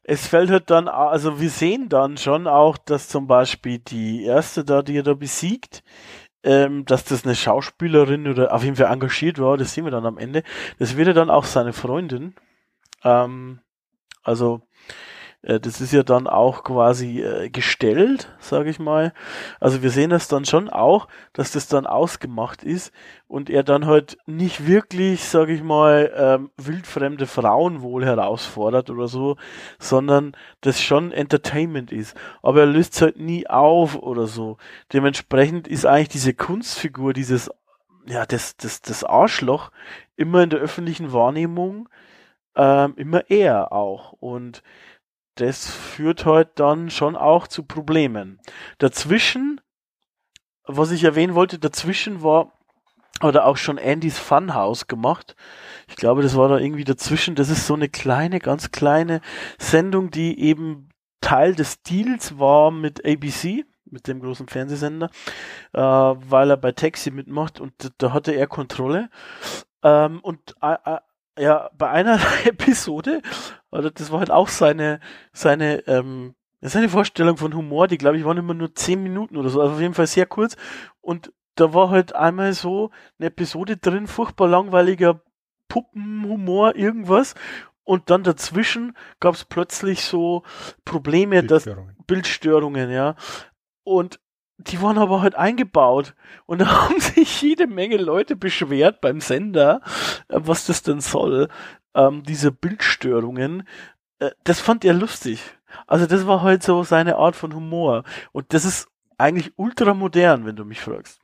es fällt halt dann, also wir sehen dann schon auch, dass zum Beispiel die erste da, die er da besiegt, ähm, dass das eine Schauspielerin oder auf jeden Fall engagiert war, das sehen wir dann am Ende. Das wäre dann auch seine Freundin. Ähm, also das ist ja dann auch quasi äh, gestellt, sage ich mal. Also wir sehen das dann schon auch, dass das dann ausgemacht ist und er dann halt nicht wirklich, sage ich mal, ähm, wildfremde Frauen wohl herausfordert oder so, sondern das schon Entertainment ist. Aber er löst es halt nie auf oder so. Dementsprechend ist eigentlich diese Kunstfigur, dieses ja, das, das, das Arschloch immer in der öffentlichen Wahrnehmung ähm, immer er auch. Und das führt halt dann schon auch zu Problemen. Dazwischen, was ich erwähnen wollte, dazwischen war oder auch schon Andys Funhouse gemacht. Ich glaube, das war da irgendwie dazwischen. Das ist so eine kleine, ganz kleine Sendung, die eben Teil des Deals war mit ABC, mit dem großen Fernsehsender, äh, weil er bei Taxi mitmacht und da hatte er Kontrolle. Ähm, und äh, äh ja, bei einer Episode, oder das war halt auch seine, seine, ähm, seine Vorstellung von Humor, die glaube ich waren immer nur zehn Minuten oder so, also auf jeden Fall sehr kurz. Und da war halt einmal so eine Episode drin, furchtbar langweiliger Puppenhumor, irgendwas. Und dann dazwischen gab es plötzlich so Probleme, Bildstörungen. dass Bildstörungen, ja. Und die waren aber halt eingebaut. Und da haben sich jede Menge Leute beschwert beim Sender, äh, was das denn soll. Ähm, diese Bildstörungen. Äh, das fand er lustig. Also das war halt so seine Art von Humor. Und das ist eigentlich ultramodern, wenn du mich fragst.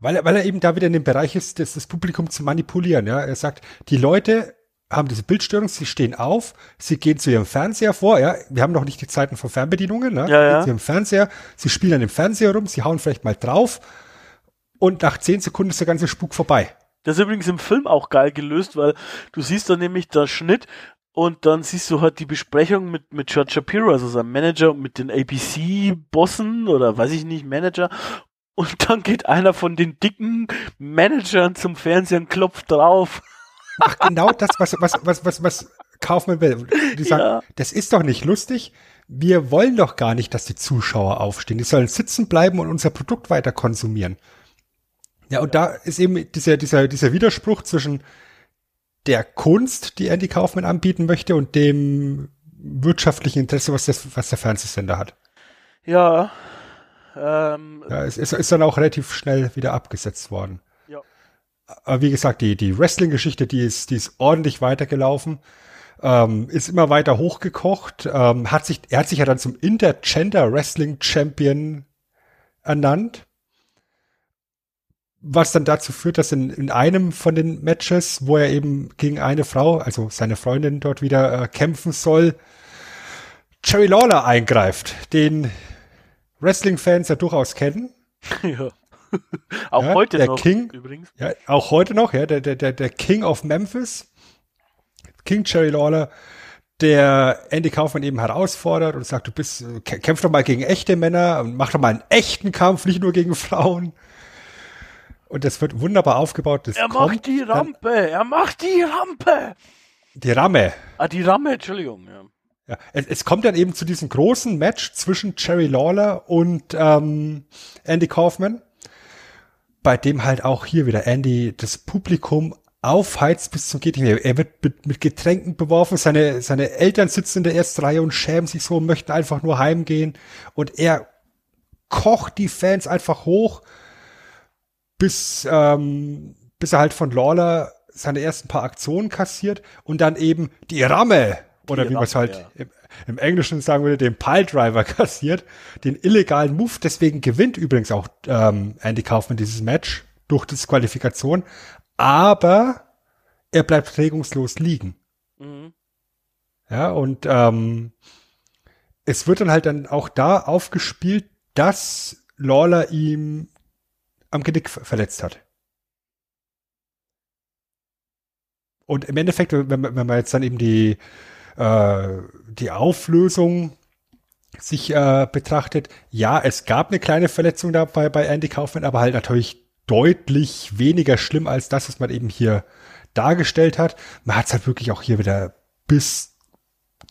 Weil er, weil er eben da wieder in dem Bereich ist, das, das Publikum zu manipulieren. Ja, er sagt, die Leute haben diese Bildstörung, sie stehen auf, sie gehen zu ihrem Fernseher vor, ja, wir haben noch nicht die Zeiten von Fernbedienungen, ne? Ja, ja. zu ihrem Fernseher, sie spielen an dem Fernseher rum, sie hauen vielleicht mal drauf und nach zehn Sekunden ist der ganze Spuk vorbei. Das ist übrigens im Film auch geil gelöst, weil du siehst dann nämlich der Schnitt und dann siehst du halt die Besprechung mit, mit George Shapiro, also seinem Manager, und mit den ABC-Bossen oder weiß ich nicht, Manager. Und dann geht einer von den dicken Managern zum Fernseher und klopft drauf. Ach, genau das, was, was, was, was, was Kaufmann will. Die sagen, ja. das ist doch nicht lustig. Wir wollen doch gar nicht, dass die Zuschauer aufstehen. Die sollen sitzen bleiben und unser Produkt weiter konsumieren. Ja, und ja. da ist eben dieser, dieser, dieser Widerspruch zwischen der Kunst, die Andy Kaufmann anbieten möchte und dem wirtschaftlichen Interesse, was, das, was der Fernsehsender hat. Ja. Ähm, ja, es ist, ist dann auch relativ schnell wieder abgesetzt worden aber wie gesagt, die, die Wrestling-Geschichte, die ist, die ist ordentlich weitergelaufen. Ähm, ist immer weiter hochgekocht. Ähm, hat sich, er hat sich ja dann zum Intergender Wrestling Champion ernannt. Was dann dazu führt, dass in, in einem von den Matches, wo er eben gegen eine Frau, also seine Freundin dort wieder äh, kämpfen soll, Jerry Lawler eingreift, den Wrestling-Fans ja durchaus kennen. Ja. auch ja, heute der noch King, übrigens. Ja, auch heute noch, ja, der, der, der King of Memphis, King Cherry Lawler, der Andy Kaufmann eben herausfordert und sagt, du bist, kämpf doch mal gegen echte Männer und mach doch mal einen echten Kampf, nicht nur gegen Frauen. Und das wird wunderbar aufgebaut. Das er macht die Rampe, dann, er macht die Rampe. Die Ramme. Ah, die Ramme, Entschuldigung, ja. Ja, es, es kommt dann eben zu diesem großen Match zwischen Cherry Lawler und ähm, Andy Kaufman bei dem halt auch hier wieder Andy das Publikum aufheizt bis zum geht nicht mehr. Er wird mit, mit Getränken beworfen, seine, seine Eltern sitzen in der ersten Reihe und schämen sich so, möchten einfach nur heimgehen und er kocht die Fans einfach hoch, bis, ähm, bis er halt von Lawler seine ersten paar Aktionen kassiert und dann eben die Ramme oder die wie man es halt ja. im Englischen sagen würde, den Piledriver kassiert, den illegalen Move. Deswegen gewinnt übrigens auch ähm, Andy Kaufman dieses Match durch Disqualifikation. Aber er bleibt regungslos liegen. Mhm. Ja, und ähm, es wird dann halt dann auch da aufgespielt, dass Lawler ihm am Genick verletzt hat. Und im Endeffekt, wenn, wenn man jetzt dann eben die, äh, die Auflösung sich äh, betrachtet, ja, es gab eine kleine Verletzung dabei bei Andy Kaufman, aber halt natürlich deutlich weniger schlimm als das, was man eben hier dargestellt hat. Man hat es halt wirklich auch hier wieder bis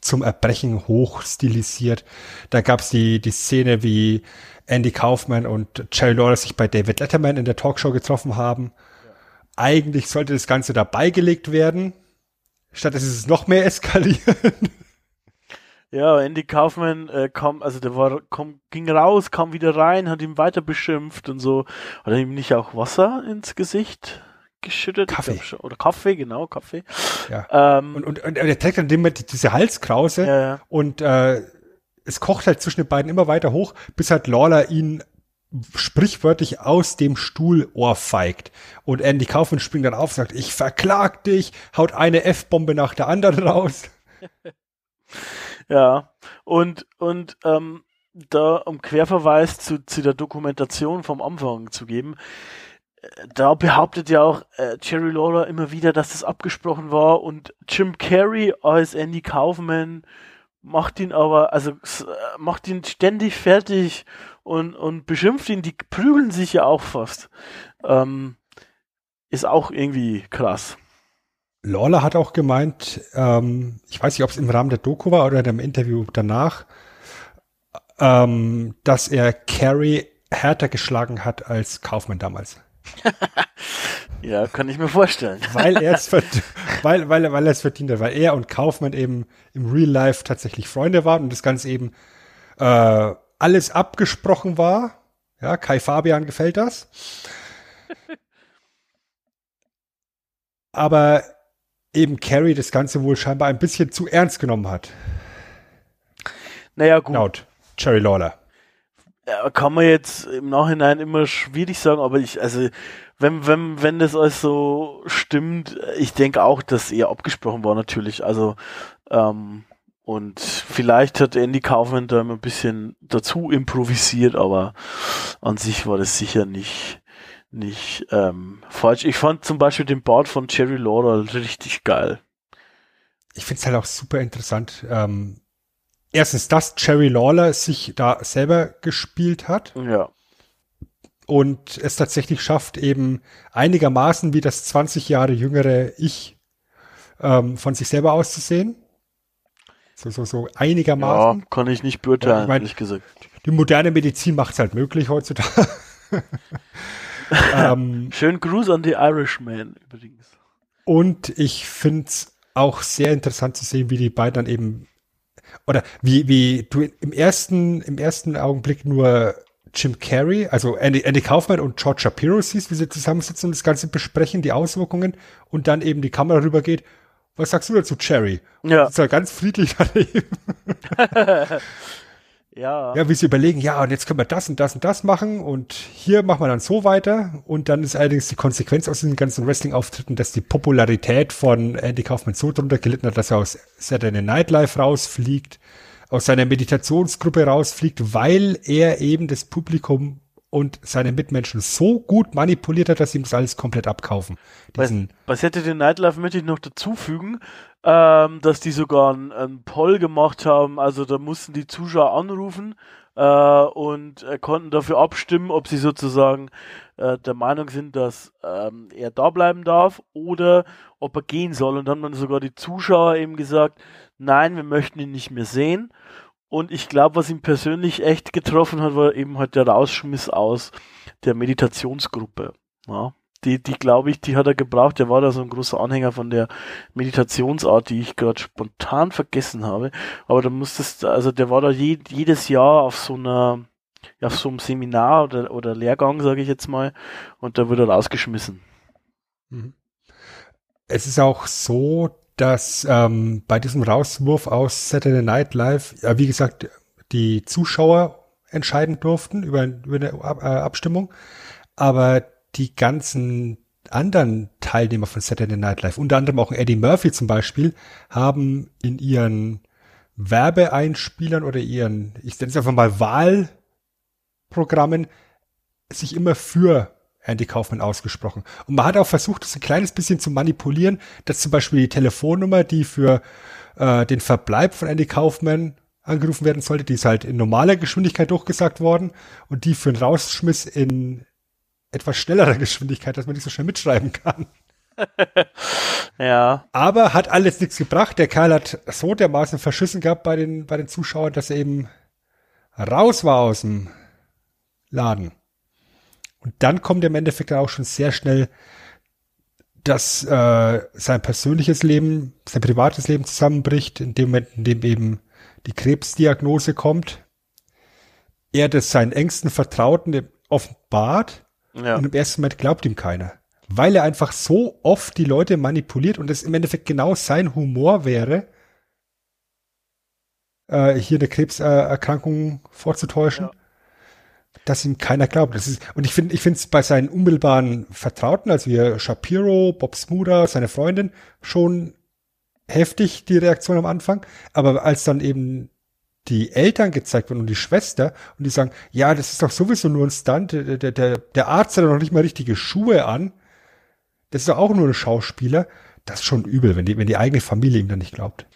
zum Erbrechen hoch stilisiert. Da gab es die, die Szene, wie Andy Kaufman und Jerry Lawler sich bei David Letterman in der Talkshow getroffen haben. Ja. Eigentlich sollte das Ganze da beigelegt werden. Statt dass es noch mehr eskaliert. Ja, Andy Kaufman äh, kam, also der war, kam, ging raus, kam wieder rein, hat ihn weiter beschimpft und so. Hat er ihm nicht auch Wasser ins Gesicht geschüttet? Kaffee. Oder Kaffee, genau, Kaffee. Ja. Ähm, und, und, und er trägt dann immer diese Halskrause ja, ja. und äh, es kocht halt zwischen den beiden immer weiter hoch, bis halt Lawler ihn sprichwörtlich aus dem Stuhl ohrfeigt. Und Andy Kaufman springt dann auf und sagt, ich verklag dich, haut eine F-Bombe nach der anderen raus. ja, und, und ähm, da um Querverweis zu, zu der Dokumentation vom Anfang zu geben, äh, da behauptet ja auch äh, Jerry Lawler immer wieder, dass das abgesprochen war und Jim Carrey als Andy Kaufman macht ihn aber, also äh, macht ihn ständig fertig und, und beschimpft ihn, die prügeln sich ja auch fast. Ähm, ist auch irgendwie krass. Lawler hat auch gemeint, ähm, ich weiß nicht, ob es im Rahmen der Doku war oder einem Interview danach, ähm, dass er Carrie härter geschlagen hat als Kaufmann damals. ja, kann ich mir vorstellen. Weil er es weil, weil, weil er verdient hat, weil er und Kaufmann eben im Real Life tatsächlich Freunde waren und das Ganze eben äh, alles abgesprochen war. Ja, Kai Fabian gefällt das. Aber eben Carrie das Ganze wohl scheinbar ein bisschen zu ernst genommen hat. Naja, gut. Laut Cherry Lawler. Ja, kann man jetzt im Nachhinein immer schwierig sagen, aber ich, also, wenn, wenn, wenn das alles so stimmt, ich denke auch, dass eher abgesprochen war natürlich. Also, ähm, und vielleicht hat Andy Kaufman da immer ein bisschen dazu improvisiert, aber an sich war das sicher nicht, nicht ähm, falsch. Ich fand zum Beispiel den Bart von Jerry Lawler richtig geil. Ich finde es halt auch super interessant, ähm, erstens, dass Jerry Lawler sich da selber gespielt hat. Ja. Und es tatsächlich schafft, eben einigermaßen wie das 20 Jahre jüngere Ich ähm, von sich selber auszusehen. So, so, so einigermaßen. Ja, kann ich nicht beurteilen, ja, ich mein, ehrlich gesagt. Die moderne Medizin macht es halt möglich heutzutage. ähm, Schönen Gruß an die Irishman übrigens. Und ich finde es auch sehr interessant zu sehen, wie die beiden dann eben oder wie, wie du im ersten, im ersten Augenblick nur Jim Carrey, also Andy, Andy Kaufman und George Shapiro siehst, wie sie zusammensitzen und das Ganze besprechen, die Auswirkungen und dann eben die Kamera rübergeht. Was sagst du dazu, Cherry? Ja. Ist ja ganz friedlich daneben. Ja. Ja, wie sie überlegen, ja, und jetzt können wir das und das und das machen und hier machen wir dann so weiter. Und dann ist allerdings die Konsequenz aus den ganzen Wrestling-Auftritten, dass die Popularität von Andy Kaufman so drunter gelitten hat, dass er aus Saturday Night Live rausfliegt, aus seiner Meditationsgruppe rausfliegt, weil er eben das Publikum und seine Mitmenschen so gut manipuliert hat, dass sie ihm das alles komplett abkaufen. Diesen bei, bei Saturday Night Live möchte ich noch dazu fügen, ähm, dass die sogar einen Poll gemacht haben. Also da mussten die Zuschauer anrufen äh, und äh, konnten dafür abstimmen, ob sie sozusagen äh, der Meinung sind, dass ähm, er da bleiben darf oder ob er gehen soll. Und dann haben dann sogar die Zuschauer eben gesagt, nein, wir möchten ihn nicht mehr sehen. Und ich glaube, was ihn persönlich echt getroffen hat, war eben halt der Rausschmiss aus der Meditationsgruppe. Ja die, die glaube ich, die hat er gebraucht. Der war da so ein großer Anhänger von der Meditationsart, die ich gerade spontan vergessen habe. Aber da musstest, also der war da je, jedes Jahr auf so einer, auf so einem Seminar oder, oder Lehrgang, sage ich jetzt mal, und da wurde er rausgeschmissen. Mhm. Es ist auch so, dass ähm, bei diesem Rauswurf aus Saturday Night Live, ja, wie gesagt, die Zuschauer entscheiden durften über, über eine äh, Abstimmung, aber die ganzen anderen Teilnehmer von Saturday Night Live, unter anderem auch Eddie Murphy zum Beispiel, haben in ihren Werbeeinspielern oder ihren, ich nenne es einfach mal Wahlprogrammen, sich immer für Andy Kaufman ausgesprochen. Und man hat auch versucht, das ein kleines bisschen zu manipulieren, dass zum Beispiel die Telefonnummer, die für äh, den Verbleib von Andy Kaufman angerufen werden sollte, die ist halt in normaler Geschwindigkeit durchgesagt worden und die für einen Rausschmiss in etwas schnellerer Geschwindigkeit, dass man nicht so schnell mitschreiben kann. ja. Aber hat alles nichts gebracht. Der Kerl hat so dermaßen verschissen gehabt bei den, bei den Zuschauern, dass er eben raus war aus dem Laden. Und dann kommt im Endeffekt auch schon sehr schnell, dass äh, sein persönliches Leben, sein privates Leben zusammenbricht, in dem Moment, in dem eben die Krebsdiagnose kommt. Er das seinen engsten Vertrauten offenbart ja. und im ersten Moment glaubt ihm keiner. Weil er einfach so oft die Leute manipuliert und es im Endeffekt genau sein Humor wäre, äh, hier eine Krebserkrankung vorzutäuschen. Ja dass ihm keiner glaubt. Das ist, und ich finde, ich finde es bei seinen unmittelbaren Vertrauten, also wie Shapiro, Bob Smuda, seine Freundin, schon heftig, die Reaktion am Anfang. Aber als dann eben die Eltern gezeigt werden und die Schwester und die sagen, ja, das ist doch sowieso nur ein Stunt, der, der, der, der Arzt hat doch nicht mal richtige Schuhe an. Das ist doch auch nur ein Schauspieler. Das ist schon übel, wenn die, wenn die eigene Familie ihm dann nicht glaubt.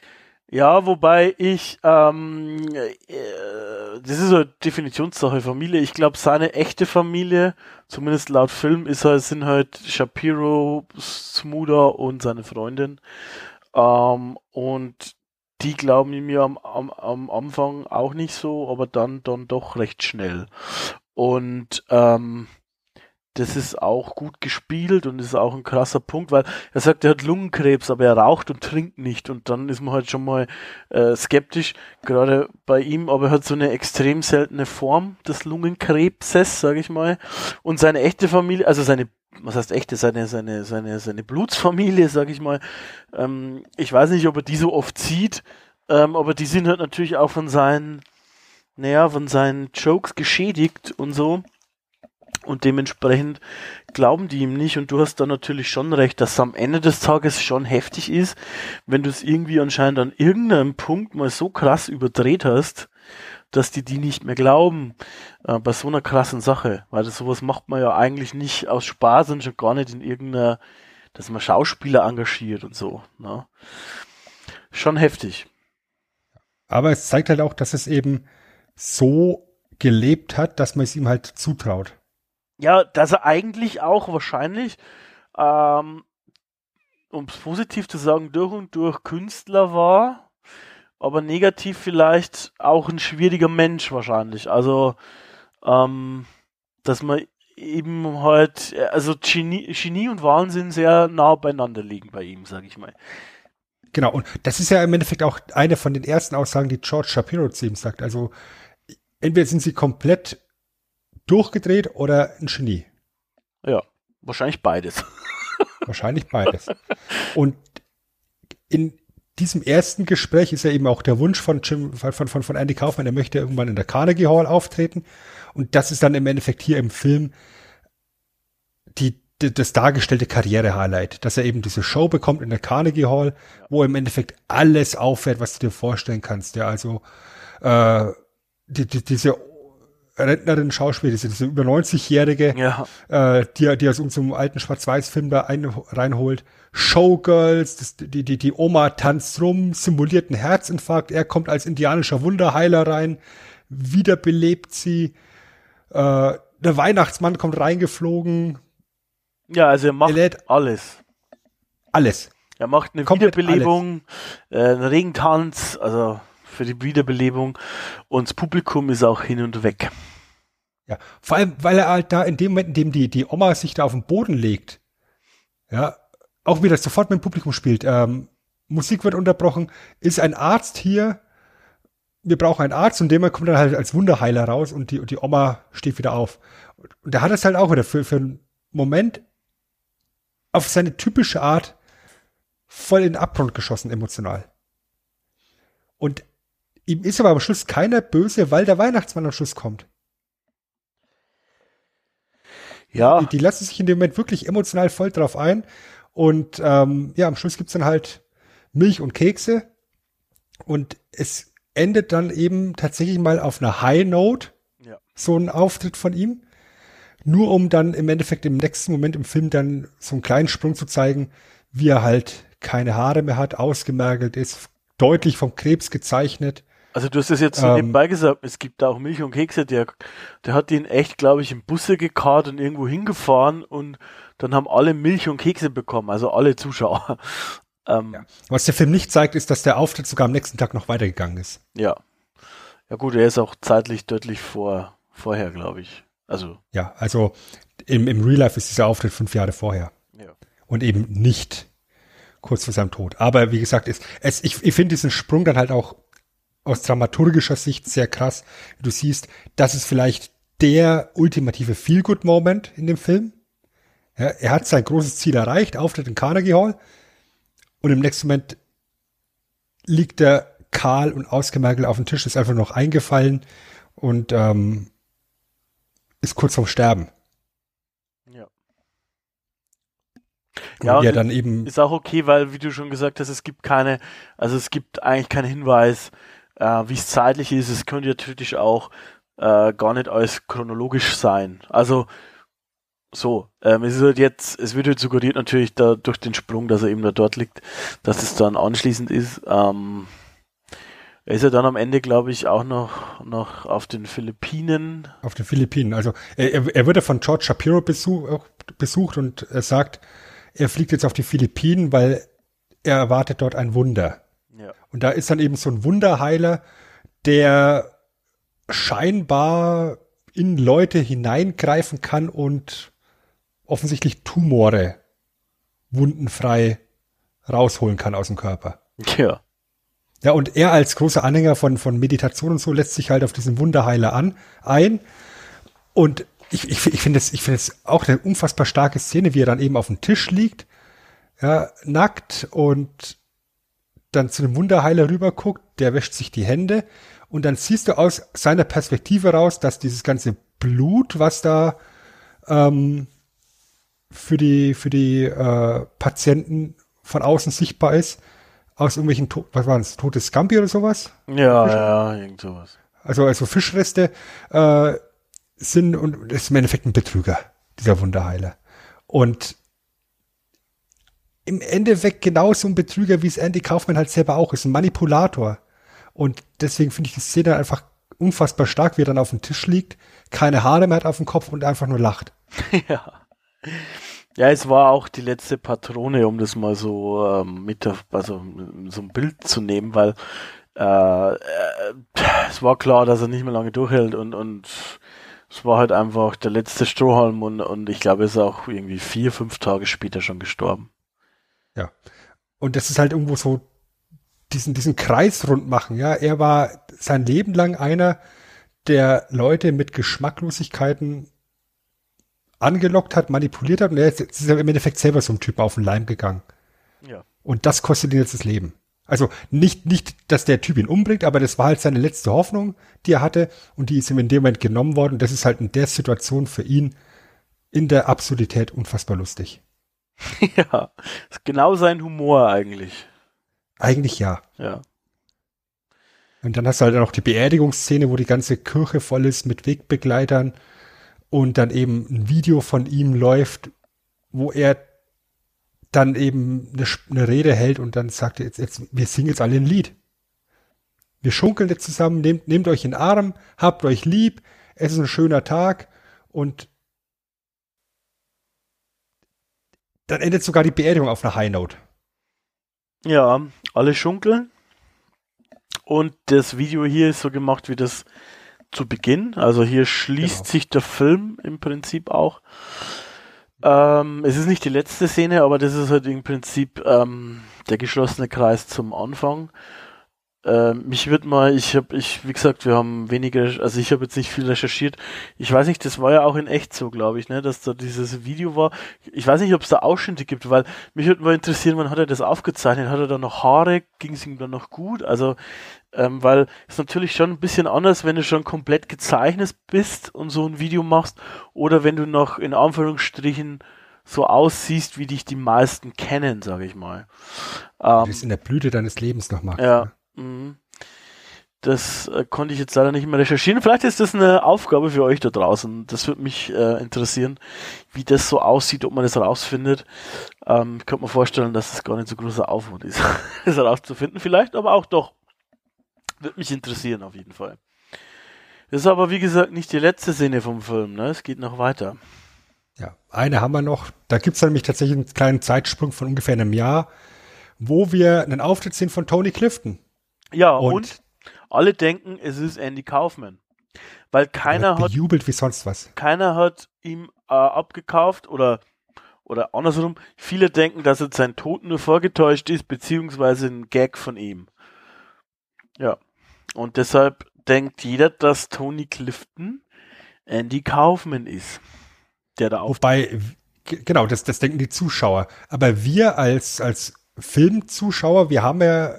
Ja, wobei ich, ähm, äh, das ist eine Definitionssache Familie. Ich glaube, seine echte Familie, zumindest laut Film, ist halt, sind halt Shapiro, Smuda und seine Freundin. Ähm, und die glauben ja am, am, am Anfang auch nicht so, aber dann, dann doch recht schnell. Und ähm, das ist auch gut gespielt und ist auch ein krasser Punkt, weil er sagt, er hat Lungenkrebs, aber er raucht und trinkt nicht und dann ist man halt schon mal äh, skeptisch, gerade bei ihm, aber er hat so eine extrem seltene Form des Lungenkrebses, sage ich mal, und seine echte Familie, also seine was heißt echte, seine, seine, seine, seine Blutsfamilie, sag ich mal. Ähm, ich weiß nicht, ob er die so oft sieht, ähm, aber die sind halt natürlich auch von seinen, naja, von seinen Jokes geschädigt und so. Und dementsprechend glauben die ihm nicht. Und du hast da natürlich schon recht, dass es am Ende des Tages schon heftig ist, wenn du es irgendwie anscheinend an irgendeinem Punkt mal so krass überdreht hast, dass die die nicht mehr glauben äh, bei so einer krassen Sache. Weil das sowas macht man ja eigentlich nicht aus Spaß und schon gar nicht in irgendeiner, dass man Schauspieler engagiert und so. Ne? Schon heftig. Aber es zeigt halt auch, dass es eben so gelebt hat, dass man es ihm halt zutraut. Ja, dass er eigentlich auch wahrscheinlich, ähm, um es positiv zu sagen, durch und durch Künstler war, aber negativ vielleicht auch ein schwieriger Mensch wahrscheinlich. Also, ähm, dass man eben halt, also Genie, Genie und Wahnsinn sehr nah beieinander liegen bei ihm, sag ich mal. Genau, und das ist ja im Endeffekt auch eine von den ersten Aussagen, die George Shapiro zu ihm sagt. Also, entweder sind sie komplett durchgedreht oder ein Genie? Ja, wahrscheinlich beides. Wahrscheinlich beides. Und in diesem ersten Gespräch ist ja eben auch der Wunsch von Jim, von, von, von Andy Kaufman, er möchte irgendwann in der Carnegie Hall auftreten. Und das ist dann im Endeffekt hier im Film die, die das dargestellte Karriere-Highlight, dass er eben diese Show bekommt in der Carnegie Hall, wo im Endeffekt alles auffährt, was du dir vorstellen kannst. Ja, also äh, die, die, diese Rentnerin Schauspielerin, diese über 90-Jährige, ja. äh, die, die aus unserem alten Schwarz-Weiß-Film da ein, reinholt. Showgirls, das, die, die, die Oma tanzt rum, simuliert einen Herzinfarkt, er kommt als indianischer Wunderheiler rein, wiederbelebt sie. Äh, der Weihnachtsmann kommt reingeflogen. Ja, also er macht er alles. Alles. Er macht eine Komplett Wiederbelebung, äh, einen Regentanz, also für die Wiederbelebung und das Publikum ist auch hin und weg. Ja, vor allem, weil er halt da in dem Moment, in dem die, die Oma sich da auf den Boden legt, ja, auch wieder sofort mit dem Publikum spielt. Ähm, Musik wird unterbrochen, ist ein Arzt hier, wir brauchen einen Arzt und dem kommt dann halt als Wunderheiler raus und die, und die Oma steht wieder auf. Und der hat es halt auch wieder für, für einen Moment auf seine typische Art voll in den Abgrund geschossen emotional. Und ihm ist aber am Schluss keiner böse, weil der Weihnachtsmann am Schluss kommt. Ja. Die, die lassen sich in dem Moment wirklich emotional voll drauf ein. Und ähm, ja, am Schluss gibt's dann halt Milch und Kekse. Und es endet dann eben tatsächlich mal auf einer High Note. Ja. So ein Auftritt von ihm. Nur um dann im Endeffekt im nächsten Moment im Film dann so einen kleinen Sprung zu zeigen, wie er halt keine Haare mehr hat, ausgemergelt ist, deutlich vom Krebs gezeichnet. Also du hast es jetzt so Ähm. nebenbei gesagt, es gibt da auch Milch und Kekse, der, der hat den echt, glaube ich, im Busse gekarrt und irgendwo hingefahren und dann haben alle Milch und Kekse bekommen, also alle Zuschauer. Ähm, Ja. Was der Film nicht zeigt, ist, dass der Auftritt sogar am nächsten Tag noch weitergegangen ist. ja. Ja gut, er ist auch zeitlich deutlich vor, vorher, glaube ich. Also, Ja, also im, im Real Life ist dieser Auftritt fünf Jahre vorher. ja. und eben nicht kurz vor seinem Tod. Aber wie gesagt, es, es, ich, ich finde diesen Sprung dann halt auch aus dramaturgischer Sicht sehr krass. Du siehst, das ist vielleicht der ultimative Feel-Good-Moment in dem Film. Ja, er hat sein großes Ziel erreicht, Auftritt in Carnegie Hall. Und im nächsten Moment liegt er kahl und ausgemergelt auf dem Tisch, ist einfach noch eingefallen und ähm, ist kurz vorm Sterben. Ja. Ja, und ja dann eben Ist auch okay, weil, wie du schon gesagt hast, es gibt keine, also es gibt eigentlich keinen Hinweis, äh, wie es zeitlich ist. Es könnte theoretisch auch äh, gar nicht alles chronologisch sein. Also so, ähm, es ist halt jetzt, es wird halt suggeriert natürlich da durch den Sprung, dass er eben da dort liegt, dass es dann anschließend ist. Ähm, er ist ja dann am Ende, glaube ich, auch noch, noch auf den Philippinen. Auf den Philippinen. Also er, er- wird ja von George Shapiro besuch, besucht und er sagt, er fliegt jetzt auf die Philippinen, weil er erwartet dort ein Wunder. Und da ist dann eben so ein Wunderheiler, der scheinbar in Leute hineingreifen kann und offensichtlich Tumore wundenfrei rausholen kann aus dem Körper. Ja. Ja, und er als großer Anhänger von, von Meditation und so lässt sich halt auf diesen Wunderheiler an, ein. Und ich, ich, ich finde es, ich finde es auch eine unfassbar starke Szene, wie er dann eben auf dem Tisch liegt, ja, nackt und dann zu dem Wunderheiler rüber guckt, der wäscht sich die Hände und dann siehst du aus seiner Perspektive raus, dass dieses ganze Blut, was da ähm, für die, für die äh, Patienten von außen sichtbar ist, aus irgendwelchen, to was waren es, totes Scampi oder sowas? Ja, ja, irgend sowas. Also, also Fischreste äh, sind und ist im Endeffekt ein Betrüger, dieser Wunderheiler. Und im Endeffekt genauso ein Betrüger, wie es Andy Kaufman halt selber auch ist, ein Manipulator. Und deswegen finde ich die Szene einfach unfassbar stark, wie er dann auf dem Tisch liegt, keine Haare mehr hat auf dem Kopf und einfach nur lacht. ja. Ja, es war auch die letzte Patrone, um das mal so ähm, mit also so ein Bild zu nehmen, weil äh, äh, es war klar, dass er nicht mehr lange durchhält und und es war halt einfach der letzte Strohhalm und und ich glaube, er ist auch irgendwie vier, fünf Tage später schon gestorben. Ja. Und das ist halt irgendwo so diesen, diesen Kreis rund machen, ja. Er war sein Leben lang einer, der Leute mit Geschmacklosigkeiten angelockt hat, manipuliert hat und er ist, im Endeffekt selber so ein Typ auf den Leim gegangen. Ja. Und das kostet ihn jetzt das Leben. Also nicht, nicht, dass der Typ ihn umbringt, aber das war halt seine letzte Hoffnung, die er hatte und die ist ihm in dem Moment genommen worden. Und das ist halt in der Situation für ihn in der Absurdität unfassbar lustig. ja, ist genau sein Humor eigentlich. Eigentlich ja. Ja. Und dann hast du halt noch die Beerdigungsszene, wo die ganze Kirche voll ist mit Wegbegleitern und dann eben ein Video von ihm läuft, wo er dann eben eine, eine Rede hält und dann sagt er jetzt, jetzt, wir singen jetzt alle ein Lied. Wir schunkeln jetzt zusammen, nehmt, nehmt euch in den Arm, habt euch lieb, es ist ein schöner Tag und dann endet sogar die Beerdigung auf einer High Note. Ja, alle schunkeln. Und das Video hier ist so gemacht wie das zu Beginn. Also hier schließt Genau. sich der Film im Prinzip auch. Ähm, es ist nicht die letzte Szene, aber das ist halt im Prinzip ähm, der geschlossene Kreis zum Anfang. Äh, mich wird mal, ich habe, ich, wie gesagt, wir haben weniger, also ich habe jetzt nicht viel recherchiert. Ich weiß nicht, das war ja auch in echt so, glaube ich, ne, dass da dieses Video war. Ich weiß nicht, ob es da Ausschnitte gibt, weil mich würde mal interessieren, wann hat er das aufgezeichnet? Hat er da noch Haare? Ging es ihm dann noch gut? Also, ähm, weil es natürlich schon ein bisschen anders, wenn du schon komplett gezeichnet bist und so ein Video machst, oder wenn du noch in Anführungsstrichen so aussiehst, wie dich die meisten kennen, sage ich mal. Ähm, du bist in der Blüte deines Lebens noch mal. Ja. Ne? Das äh, konnte ich jetzt leider nicht mehr recherchieren. Vielleicht ist das eine Aufgabe für euch da draußen. Das würde mich äh, interessieren, wie das so aussieht, ob man das rausfindet. Ähm, ich könnte mir vorstellen, dass es gar nicht so großer Aufwand ist, das herauszufinden. Vielleicht, aber auch doch. Würde mich interessieren auf jeden Fall. Das ist aber, wie gesagt, nicht die letzte Szene vom Film. Ne? Es geht noch weiter. Ja, eine haben wir noch. Da gibt es nämlich tatsächlich einen kleinen Zeitsprung von ungefähr einem Jahr, wo wir einen Auftritt sehen von Tony Clifton. Ja, und, und alle denken, es ist Andy Kaufman. Weil keiner hat. Jubelt wie sonst was. Keiner hat ihm äh, abgekauft oder, oder andersrum. Viele denken, dass jetzt sein Tod nur vorgetäuscht ist, beziehungsweise ein Gag von ihm. Ja. Und deshalb denkt jeder, dass Tony Clifton Andy Kaufman ist der da auf. Wobei, genau, das, das denken die Zuschauer. Aber wir als, als Filmzuschauer, wir haben ja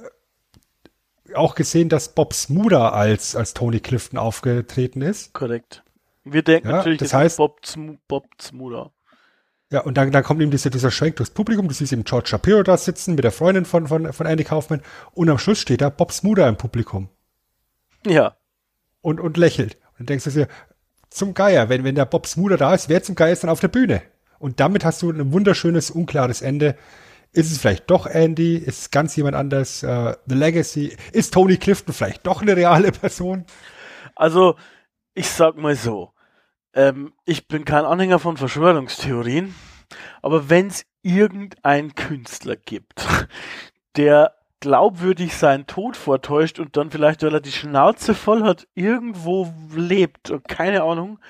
auch gesehen, dass Bob Smuda als, als Tony Clifton aufgetreten ist. Korrekt. Wir denken ja, natürlich, das heißt, Bob, Sm Bob Smuda. Ja, und dann, dann kommt ihm dieser, dieser Schwenk durchs Publikum. Du siehst eben George Shapiro da sitzen mit der Freundin von, von, von Andy Kaufman. Und am Schluss steht da Bob Smuda im Publikum. Ja. Und, und lächelt. Und dann denkst du dir, zum Geier. Wenn, wenn der Bob Smoother da ist, wer zum Geier ist dann auf der Bühne? Und damit hast du ein wunderschönes, unklares Ende. Ist es vielleicht doch Andy? Ist es ganz jemand anders? Uh, The Legacy? Ist Tony Clifton vielleicht doch eine reale Person? Also, ich sag mal so. Ähm, ich bin kein Anhänger von Verschwörungstheorien, aber wenn es irgendeinen Künstler gibt, der glaubwürdig seinen Tod vortäuscht und dann vielleicht, weil er die Schnauze voll hat, irgendwo lebt und keine Ahnung,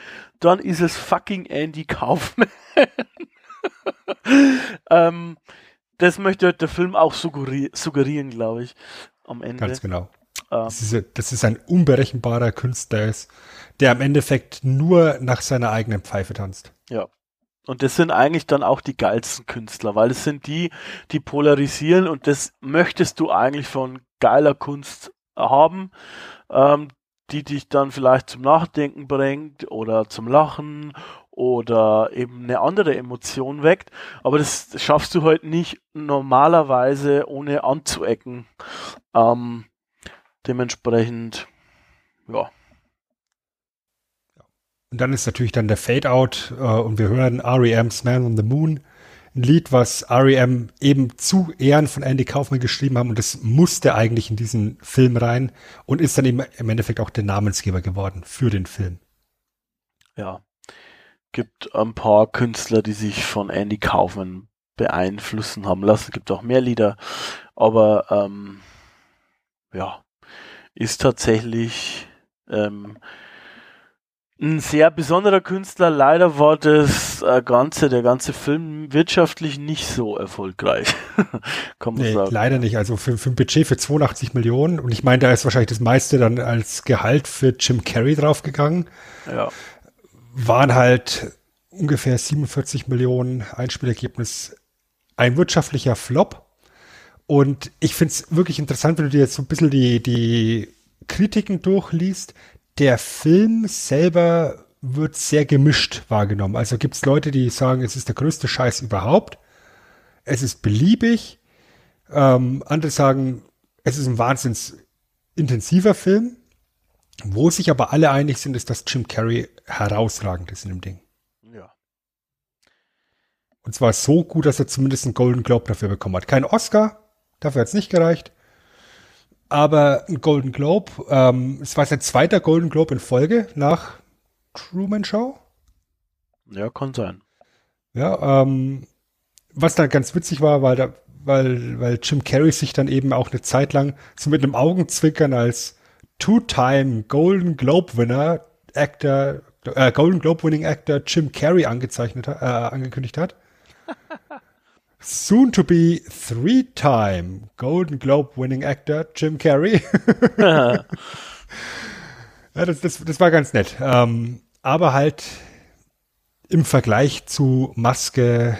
dann ist es fucking Andy Kaufman. ähm, das möchte der Film auch suggeri suggerieren, glaube ich, am Ende. Ganz genau. Ähm, das, ist, das ist ein unberechenbarer Künstler, der im Endeffekt nur nach seiner eigenen Pfeife tanzt. Ja. Und das sind eigentlich dann auch die geilsten Künstler, weil es sind die, die polarisieren und das möchtest du eigentlich von geiler Kunst haben, ähm, die dich dann vielleicht zum Nachdenken bringt oder zum Lachen oder eben eine andere Emotion weckt. Aber das schaffst du halt nicht normalerweise ohne anzuecken. Ähm, dementsprechend, ja. Und dann ist natürlich dann der Fade-Out äh, und wir hören R.E.M's Man on the Moon. Ein Lied, was R.E.M. eben zu Ehren von Andy Kaufman geschrieben haben und das musste eigentlich in diesen Film rein und ist dann eben im Endeffekt auch der Namensgeber geworden für den Film. Ja. Gibt ein paar Künstler, die sich von Andy Kaufman beeinflussen haben lassen. Gibt auch mehr Lieder, aber ähm, ja, ist tatsächlich ähm, ein sehr besonderer Künstler. Leider war das äh, ganze, der ganze Film wirtschaftlich nicht so erfolgreich. Kann man nee, sagen. Leider nicht. Also für, für ein Budget für 82 Millionen und ich meine, da ist wahrscheinlich das meiste dann als Gehalt für Jim Carrey draufgegangen. Ja. Waren halt ungefähr 47 Millionen Einspielergebnis. Ein wirtschaftlicher Flop. Und ich finde es wirklich interessant, wenn du dir jetzt so ein bisschen die, die Kritiken durchliest der Film selber wird sehr gemischt wahrgenommen. Also gibt es Leute, die sagen, es ist der größte Scheiß überhaupt. Es ist beliebig. Ähm, andere sagen, es ist ein wahnsinns intensiver Film. Wo sich aber alle einig sind, ist, dass Jim Carrey herausragend ist in dem Ding. Ja. Und zwar so gut, dass er zumindest einen Golden Globe dafür bekommen hat. Kein Oscar, dafür hat es nicht gereicht aber ein Golden Globe. Ähm, es war sein zweiter Golden Globe in Folge nach Truman Show. Ja, kann sein. Ja, ähm, was dann ganz witzig war, weil, da, weil, weil Jim Carrey sich dann eben auch eine Zeit lang so mit einem Augenzwinkern als Two-Time Golden Globe Winner Actor, äh, Golden Globe Winning Actor Jim Carrey angezeichnet, äh, angekündigt hat. soon to be three-time Golden Globe winning actor Jim Carrey. ja, das, das, das war ganz nett. Ähm, aber halt im Vergleich zu Maske,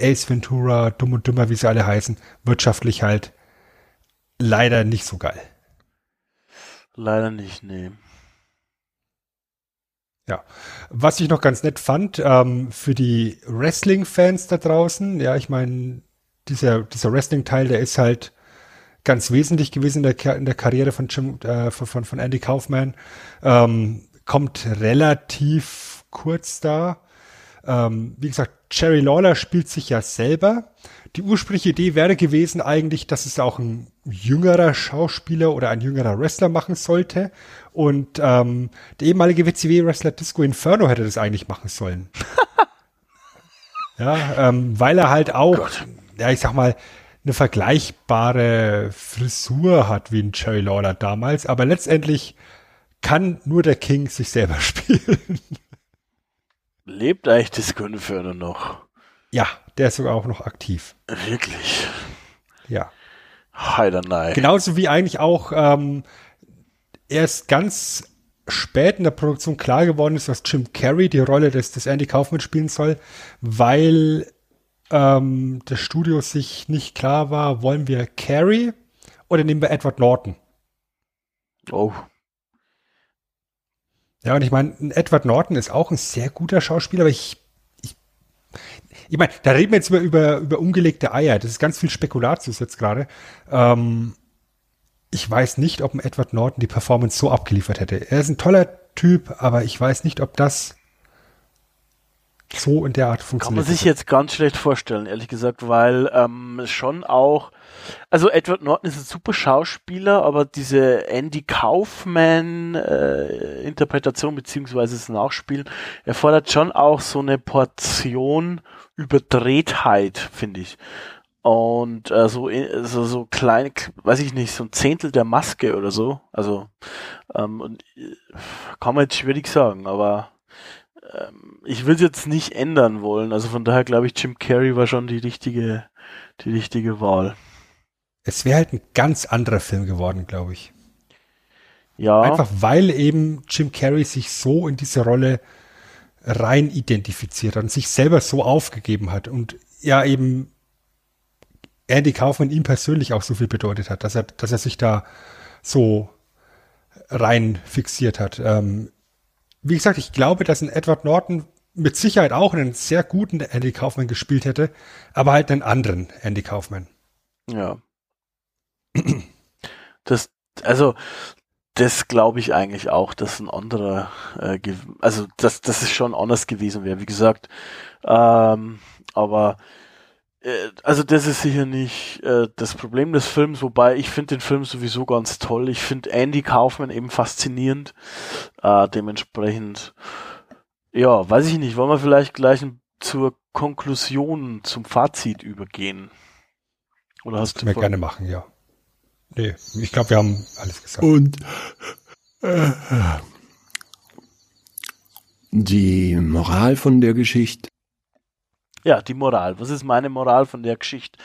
Ace Ventura, Dumm und Dümmer, wie sie alle heißen, wirtschaftlich halt leider nicht so geil. Leider nicht, nee. Ja, was ich noch ganz nett fand, ähm, für die Wrestling-Fans da draußen, ja, ich meine, dieser, dieser Wrestling-Teil, der ist halt ganz wesentlich gewesen in der, in der Karriere von, Jim, äh, von, von Andy Kaufman. Ähm, kommt relativ kurz da. Ähm, wie gesagt, Jerry Lawler spielt sich ja selber. Die ursprüngliche Idee wäre gewesen eigentlich, dass es auch ein jüngerer Schauspieler oder ein jüngerer Wrestler machen sollte. Und ähm, der ehemalige WCW-Wrestler Disco Inferno hätte das eigentlich machen sollen. ja, ähm, weil er halt auch, Gott. ja, ich sag mal, eine vergleichbare Frisur hat wie ein Jerry Lawler damals, aber letztendlich kann nur der King sich selber spielen. Lebt eigentlich Disco Inferno noch? Ja, der ist sogar auch noch aktiv. Wirklich? Ja. Heider nein. Genauso wie eigentlich auch ähm, erst ganz spät in der Produktion klar geworden ist, dass Jim Carrey die Rolle des, des Andy Kaufman spielen soll, weil ähm, das Studio sich nicht klar war, wollen wir Carrey oder nehmen wir Edward Norton? Oh. Ja, und ich meine, Edward Norton ist auch ein sehr guter Schauspieler, aber ich, ich, ich meine, da reden wir jetzt über, über, über ungelegte Eier. Das ist ganz viel Spekulatius jetzt gerade. Ähm, ich weiß nicht, ob ein Edward Norton die Performance so abgeliefert hätte. Er ist ein toller Typ, aber ich weiß nicht, ob das so in der Art funktioniert. Kann man sich jetzt ganz schlecht vorstellen, ehrlich gesagt, weil ähm, schon auch also Edward Norton ist ein super Schauspieler, aber diese Andy Kaufman äh, beziehungsweise das Nachspielen erfordert schon auch so eine Portion Überdrehtheit, finde ich. Und äh, so, so, so klein, weiß ich nicht, so ein Zehntel der Maske oder so. Also ähm, und, äh, kann man jetzt schwierig sagen, aber ähm, ich will es jetzt nicht ändern wollen. Also von daher glaube ich, Jim Carrey war schon die richtige, die richtige Wahl es wäre halt ein ganz anderer Film geworden, glaube ich. Ja. Einfach weil eben Jim Carrey sich so in diese Rolle rein identifiziert hat und sich selber so aufgegeben hat und ja eben Andy Kaufman ihm persönlich auch so viel bedeutet hat, dass er, dass er sich da so rein fixiert hat. Ähm, wie gesagt, ich glaube, dass ein Edward Norton mit Sicherheit auch einen sehr guten Andy Kaufman gespielt hätte, aber halt einen anderen Andy Kaufman. Ja. Das, also, das glaube ich eigentlich auch, dass ein anderer, äh, also dass das ist schon anders gewesen wäre, wie gesagt. Ähm, aber äh, also das ist sicher nicht äh, das Problem des Films, wobei ich finde den Film sowieso ganz toll. Ich finde Andy Kaufman eben faszinierend. Äh, dementsprechend, ja, weiß ich nicht, wollen wir vielleicht gleich zur Konklusion, zum Fazit übergehen? Oder hast das du? Wir gerne machen, ja. Nee, ich glaube, wir haben alles gesagt. Und äh, die Moral von der Geschichte? Ja, die Moral. Was ist meine Moral von der Geschichte?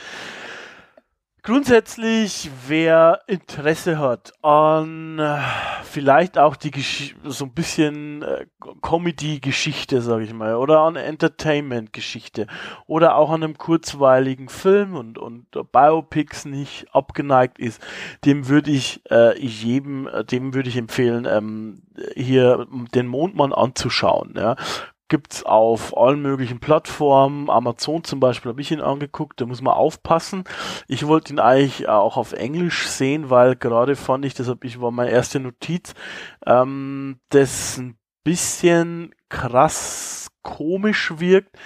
Grundsätzlich, wer Interesse hat an äh, vielleicht auch die Gesch so ein bisschen äh, Comedy-Geschichte, sage ich mal, oder an Entertainment-Geschichte oder auch an einem kurzweiligen Film und, und Biopics nicht abgeneigt ist, dem würde ich äh, jedem, äh, dem würde ich empfehlen, ähm, hier den Mondmann anzuschauen. Ja gibt's auf allen möglichen Plattformen. Amazon zum Beispiel habe ich ihn angeguckt, da muss man aufpassen. Ich wollte ihn eigentlich auch auf Englisch sehen, weil gerade fand ich, deshalb ich war meine erste Notiz, ähm, das ein bisschen krass komisch wirkt.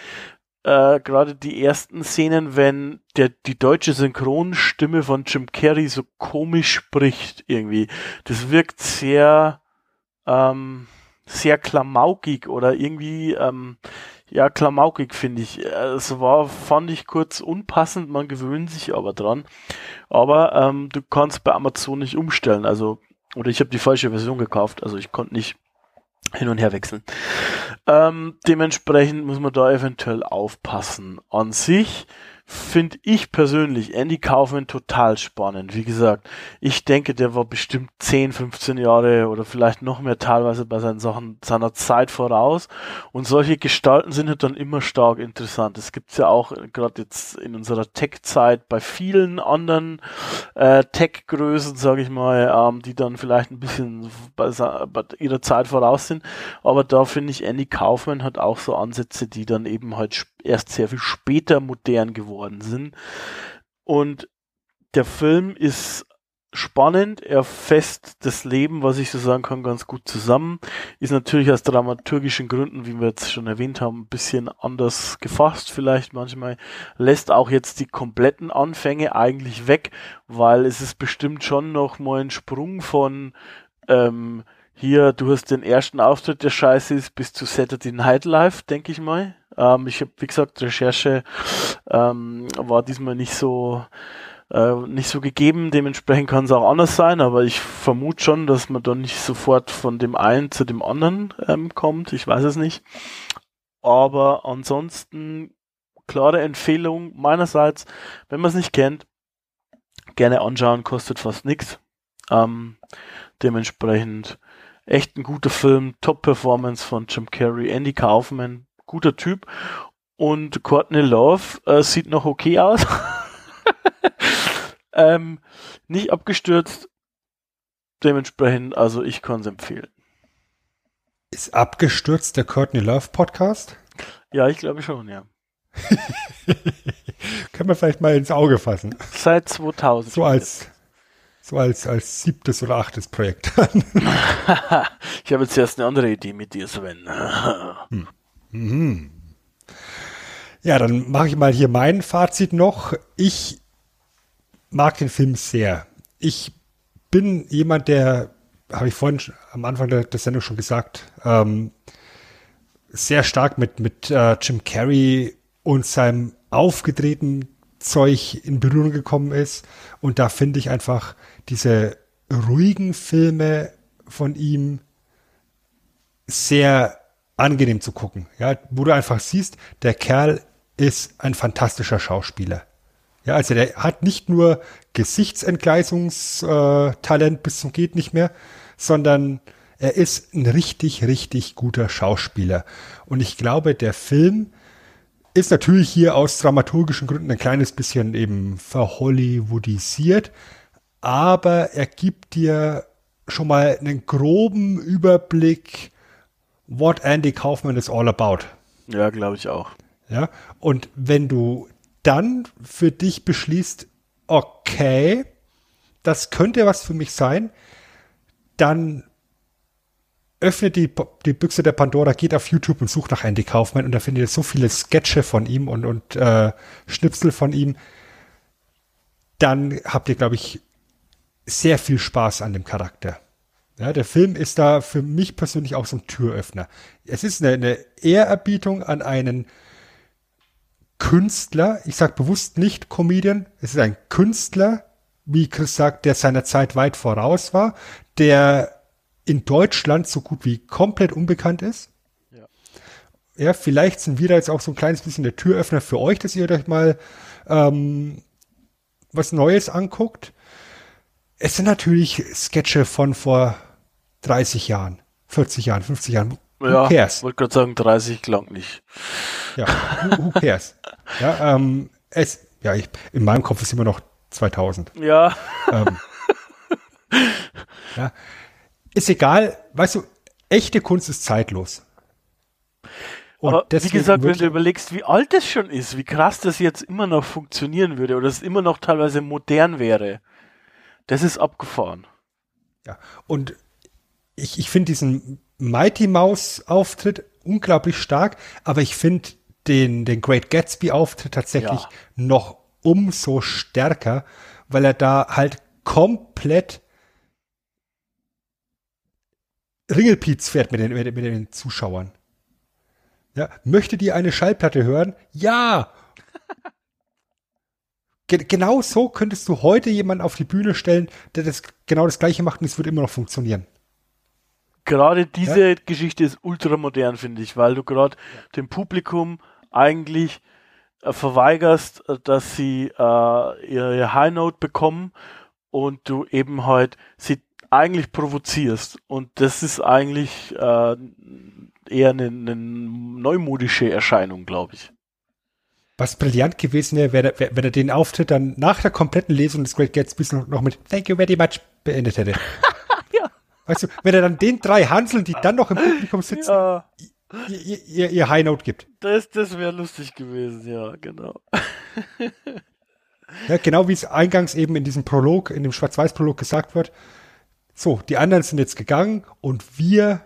Äh, gerade die ersten Szenen, wenn der die deutsche Synchronstimme von Jim Carrey so komisch spricht irgendwie. Das wirkt sehr ähm, sehr klamaukig oder irgendwie, ähm, ja, klamaukig finde ich. Es war, fand ich kurz unpassend, man gewöhnt sich aber dran. Aber ähm, du kannst bei Amazon nicht umstellen, also, oder ich habe die falsche Version gekauft, also ich konnte nicht hin und her wechseln. Ähm, dementsprechend muss man da eventuell aufpassen. An sich finde ich persönlich Andy Kaufman total spannend. Wie gesagt, ich denke, der war bestimmt 10, 15 Jahre oder vielleicht noch mehr teilweise bei seinen Sachen seiner Zeit voraus. Und solche Gestalten sind halt dann immer stark interessant. Es gibt ja auch gerade jetzt in unserer Tech-Zeit bei vielen anderen äh, Tech-Größen, sage ich mal, ähm, die dann vielleicht ein bisschen bei, bei ihrer Zeit voraus sind. Aber da finde ich, Andy Kaufman hat auch so Ansätze, die dann eben halt erst sehr viel später modern geworden sind. Und der Film ist spannend, er fest das Leben, was ich so sagen kann, ganz gut zusammen. Ist natürlich aus dramaturgischen Gründen, wie wir jetzt schon erwähnt haben, ein bisschen anders gefasst vielleicht manchmal. Lässt auch jetzt die kompletten Anfänge eigentlich weg, weil es ist bestimmt schon noch mal ein Sprung von ähm, hier, du hast den ersten Auftritt, der scheiße ist, bis zu Saturday Night Live, denke ich mal. Ähm, ich habe, wie gesagt, Recherche ähm, war diesmal nicht so äh, nicht so gegeben. Dementsprechend kann es auch anders sein, aber ich vermute schon, dass man dann nicht sofort von dem einen zu dem anderen ähm, kommt. Ich weiß es nicht. Aber ansonsten klare Empfehlung meinerseits, wenn man es nicht kennt, gerne anschauen, kostet fast nichts. Ähm, dementsprechend echt ein guter Film, Top-Performance von Jim Carrey, Andy Kaufman, guter Typ. Und Courtney Love äh, sieht noch okay aus. ähm, nicht abgestürzt. Dementsprechend, also ich kann es empfehlen. Ist abgestürzt der Courtney Love Podcast? Ja, ich glaube schon, ja. Können wir vielleicht mal ins Auge fassen. Seit 2000. So als, so als, als siebtes oder achtes Projekt. ich habe jetzt erst eine andere Idee mit dir, Sven. hm. Mhm. Ja, dann mache ich mal hier mein Fazit noch. Ich mag den Film sehr. Ich bin jemand, der, habe ich vorhin am Anfang der, der Sendung schon gesagt, ähm, sehr stark mit, mit äh, Jim Carrey und seinem aufgedrehten Zeug in Berührung gekommen ist. Und da finde ich einfach diese ruhigen Filme von ihm sehr angenehm zu gucken. Ja, wo du einfach siehst, der Kerl ist ein fantastischer Schauspieler. Ja, also der hat nicht nur Gesichtsentgleisungstalent bis zum geht nicht mehr, sondern er ist ein richtig, richtig guter Schauspieler. Und ich glaube, der Film ist natürlich hier aus dramaturgischen Gründen ein kleines bisschen eben verhollywoodisiert, aber er gibt dir schon mal einen groben Überblick, what Andy Kaufman is all about. Ja, glaube ich auch. Ja, und wenn du dann für dich beschließt, okay, das könnte was für mich sein, dann öffnet die, die Büchse der Pandora, geht auf YouTube und sucht nach Andy Kaufman und da findet ihr so viele Sketche von ihm und, und äh, Schnipsel von ihm. Dann habt ihr, glaube ich, sehr viel Spaß an dem Charakter. Ja, der Film ist da für mich persönlich auch so ein Türöffner. Es ist eine, eine Ehrerbietung an einen Künstler, ich sage bewusst nicht Comedian, es ist ein Künstler, wie Chris sagt, der seiner Zeit weit voraus war, der in Deutschland so gut wie komplett unbekannt ist. Ja. ja, vielleicht sind wir da jetzt auch so ein kleines bisschen der Türöffner für euch, dass ihr euch mal ähm, was Neues anguckt. Es sind natürlich Sketche von vor 30 Jahren, 40 Jahren, 50 Jahren. Who ja, cares? wollte gerade sagen, 30 klang nicht. Ja, who, who cares? ja, ähm, es, ja, ich, in meinem Kopf ist immer noch 2000. Ja. Ähm, ja. Ist egal, weißt du, echte Kunst ist zeitlos. Und Aber wie gesagt, wenn du überlegst, wie alt das schon ist, wie krass das jetzt immer noch funktionieren würde oder es immer noch teilweise modern wäre, das ist abgefahren. Ja, und ich, ich finde diesen Mighty Mouse Auftritt unglaublich stark, aber ich finde den, den Great Gatsby Auftritt tatsächlich ja. noch umso stärker, weil er da halt komplett Ringelpiez fährt mit den, mit, mit den Zuschauern. Ja, möchtet ihr eine Schallplatte hören? Ja! Ge genau so könntest du heute jemanden auf die Bühne stellen, der das genau das gleiche macht und es würde immer noch funktionieren. Gerade diese ja? Geschichte ist ultramodern, finde ich, weil du gerade ja. dem Publikum eigentlich äh, verweigerst, äh, dass sie äh, ihre High Note bekommen und du eben halt sie eigentlich provozierst. Und das ist eigentlich äh, eher eine, eine neumodische Erscheinung, glaube ich. Was brillant gewesen wäre, wär, wär, wenn er den Auftritt dann nach der kompletten Lesung des Great Gatsby noch, noch mit Thank you very much beendet hätte. ja. Weißt du, wenn er dann den drei Hanseln, die dann noch im Publikum sitzen, ja. ihr, ihr, ihr High Note gibt. Das, das wäre lustig gewesen, ja, genau. ja, genau wie es eingangs eben in diesem Prolog, in dem Schwarz-Weiß-Prolog gesagt wird. So, die anderen sind jetzt gegangen und wir,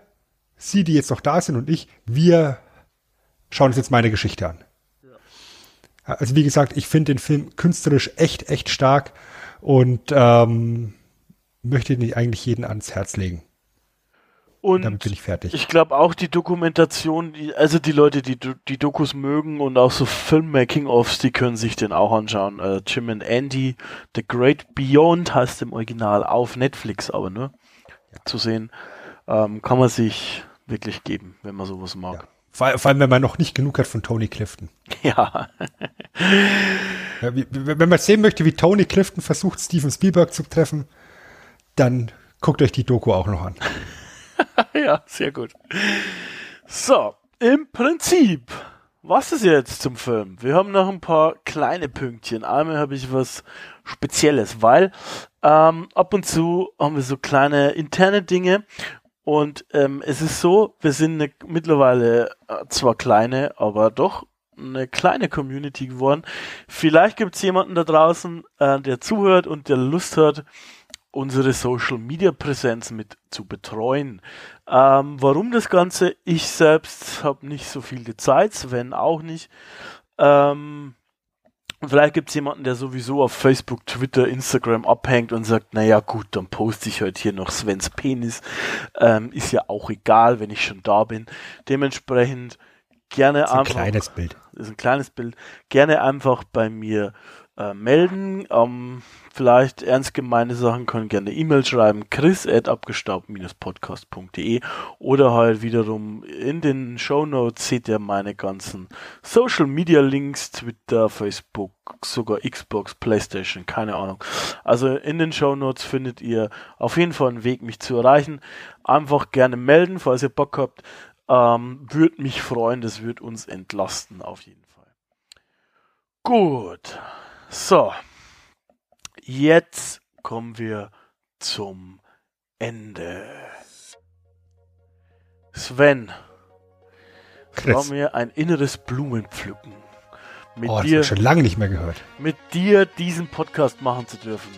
sie, die jetzt noch da sind und ich, wir schauen uns jetzt meine Geschichte an. Also wie gesagt, ich finde den Film künstlerisch echt, echt stark und ähm, möchte ihn eigentlich jeden ans Herz legen. Und damit bin ich fertig. Ich glaube auch die Dokumentation, die, also die Leute, die die Dokus mögen und auch so Filmmaking-Offs, die können sich den auch anschauen. Äh, Jim and Andy, The Great Beyond heißt im Original auf Netflix, aber ne, ja. zu sehen, ähm, kann man sich wirklich geben, wenn man sowas mag. Ja. Vor, vor allem, wenn man noch nicht genug hat von Tony Clifton. Ja. ja wie, wenn man sehen möchte, wie Tony Clifton versucht, Steven Spielberg zu treffen, dann guckt euch die Doku auch noch an. ja, sehr gut. So, im Prinzip, was ist jetzt zum Film? Wir haben noch ein paar kleine Pünktchen. Einmal habe ich was Spezielles, weil ähm, ab und zu haben wir so kleine interne Dinge und ähm, es ist so, wir sind eine, mittlerweile äh, zwar kleine, aber doch eine kleine Community geworden. Vielleicht gibt es jemanden da draußen, äh, der zuhört und der Lust hat, unsere Social Media Präsenz mit zu betreuen. Ähm, warum das Ganze? Ich selbst habe nicht so viel Zeit, Sven auch nicht. Ähm, vielleicht gibt es jemanden, der sowieso auf Facebook, Twitter, Instagram abhängt und sagt, naja gut, dann poste ich heute hier noch Svens Penis. Ähm, ist ja auch egal, wenn ich schon da bin. Dementsprechend gerne das ist einfach. Ein kleines Bild. Ist ein kleines Bild. Gerne einfach bei mir äh, melden. Ähm, vielleicht ernst gemeine Sachen können gerne E-Mail schreiben, chris at abgestaubt-podcast.de oder halt wiederum in den Show Notes seht ihr meine ganzen Social Media Links, Twitter, Facebook, sogar Xbox, Playstation, keine Ahnung. Also in den Show Notes findet ihr auf jeden Fall einen Weg, mich zu erreichen. Einfach gerne melden, falls ihr Bock habt. Ähm, würde mich freuen, das wird uns entlasten auf jeden Fall. Gut. So, jetzt kommen wir zum Ende. Sven, es war mir ein inneres Blumenpflücken. Mit oh, das dir, schon lange nicht mehr gehört. Mit dir diesen Podcast machen zu dürfen.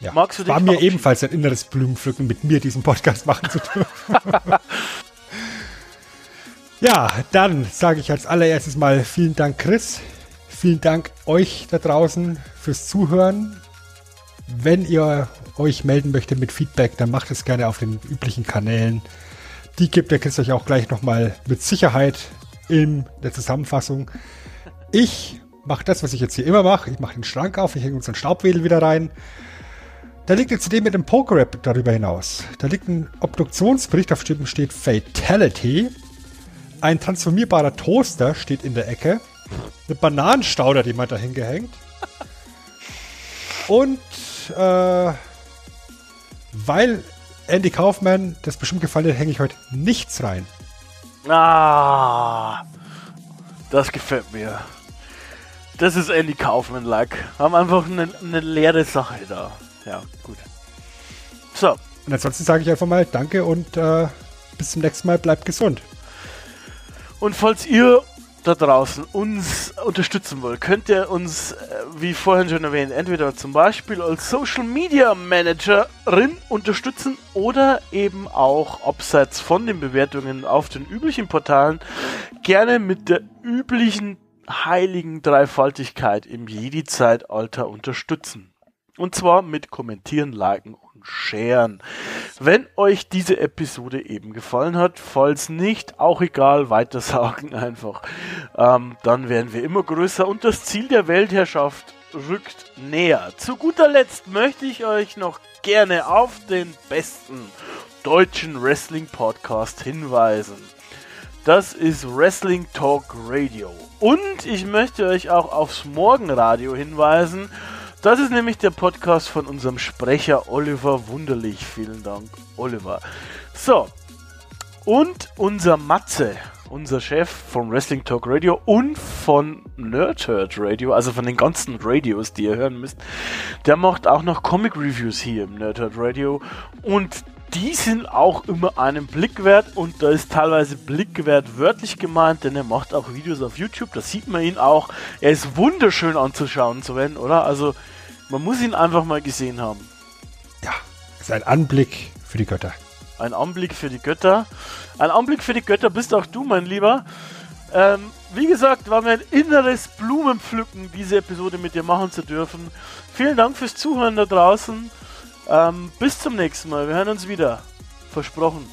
Ja, Magst du dich war mir ebenfalls ein inneres Blumenpflücken, mit mir diesen Podcast machen zu dürfen. ja, dann sage ich als allererstes mal vielen Dank, Chris, Vielen Dank euch da draußen fürs Zuhören. Wenn ihr euch melden möchtet mit Feedback, dann macht es gerne auf den üblichen Kanälen. Die gibt der euch auch gleich nochmal mit Sicherheit in der Zusammenfassung. Ich mache das, was ich jetzt hier immer mache. Ich mache den Schrank auf, ich hänge unseren Staubwedel wieder rein. Da liegt jetzt zudem mit dem Poker-Rap darüber hinaus. Da liegt ein Obduktionsbericht, auf dem steht Fatality. Ein transformierbarer Toaster steht in der Ecke eine Bananenstauder, die man da hingehängt. Und äh, weil Andy Kaufman das bestimmt gefallen hat, hänge ich heute nichts rein. Ah, das gefällt mir. Das ist Andy Kaufman-like. Haben einfach eine, eine leere Sache da. Ja, gut. So. Und ansonsten sage ich einfach mal Danke und äh, bis zum nächsten Mal. Bleibt gesund. Und falls ihr da draußen uns unterstützen wollt, könnt ihr uns, äh, wie vorhin schon erwähnt, entweder zum Beispiel als Social Media Managerin unterstützen oder eben auch abseits von den Bewertungen auf den üblichen Portalen gerne mit der üblichen heiligen Dreifaltigkeit im Jedi-Zeitalter unterstützen. Und zwar mit Kommentieren, Liken sharen. Wenn euch diese Episode eben gefallen hat, falls nicht, auch egal, weitersagen einfach. Ähm, dann werden wir immer größer und das Ziel der Weltherrschaft rückt näher. Zu guter Letzt möchte ich euch noch gerne auf den besten deutschen Wrestling Podcast hinweisen. Das ist Wrestling Talk Radio. Und ich möchte euch auch aufs Morgenradio hinweisen. Das ist nämlich der Podcast von unserem Sprecher Oliver Wunderlich. Vielen Dank, Oliver. So, und unser Matze, unser Chef von Wrestling Talk Radio und von Nerdhurt Radio, also von den ganzen Radios, die ihr hören müsst, der macht auch noch Comic Reviews hier im Nerdhurt Radio und die sind auch immer einen Blick wert und da ist teilweise Blick wert wörtlich gemeint, denn er macht auch Videos auf YouTube, da sieht man ihn auch. Er ist wunderschön anzuschauen, Sven, oder? Also man muss ihn einfach mal gesehen haben. Ja, ist ein Anblick für die Götter. Ein Anblick für die Götter. Ein Anblick für die Götter bist auch du, mein Lieber. Ähm, wie gesagt, war mir ein inneres Blumenpflücken, diese Episode mit dir machen zu dürfen. Vielen Dank fürs Zuhören da draußen. Ähm, bis zum nächsten Mal. Wir hören uns wieder. Versprochen.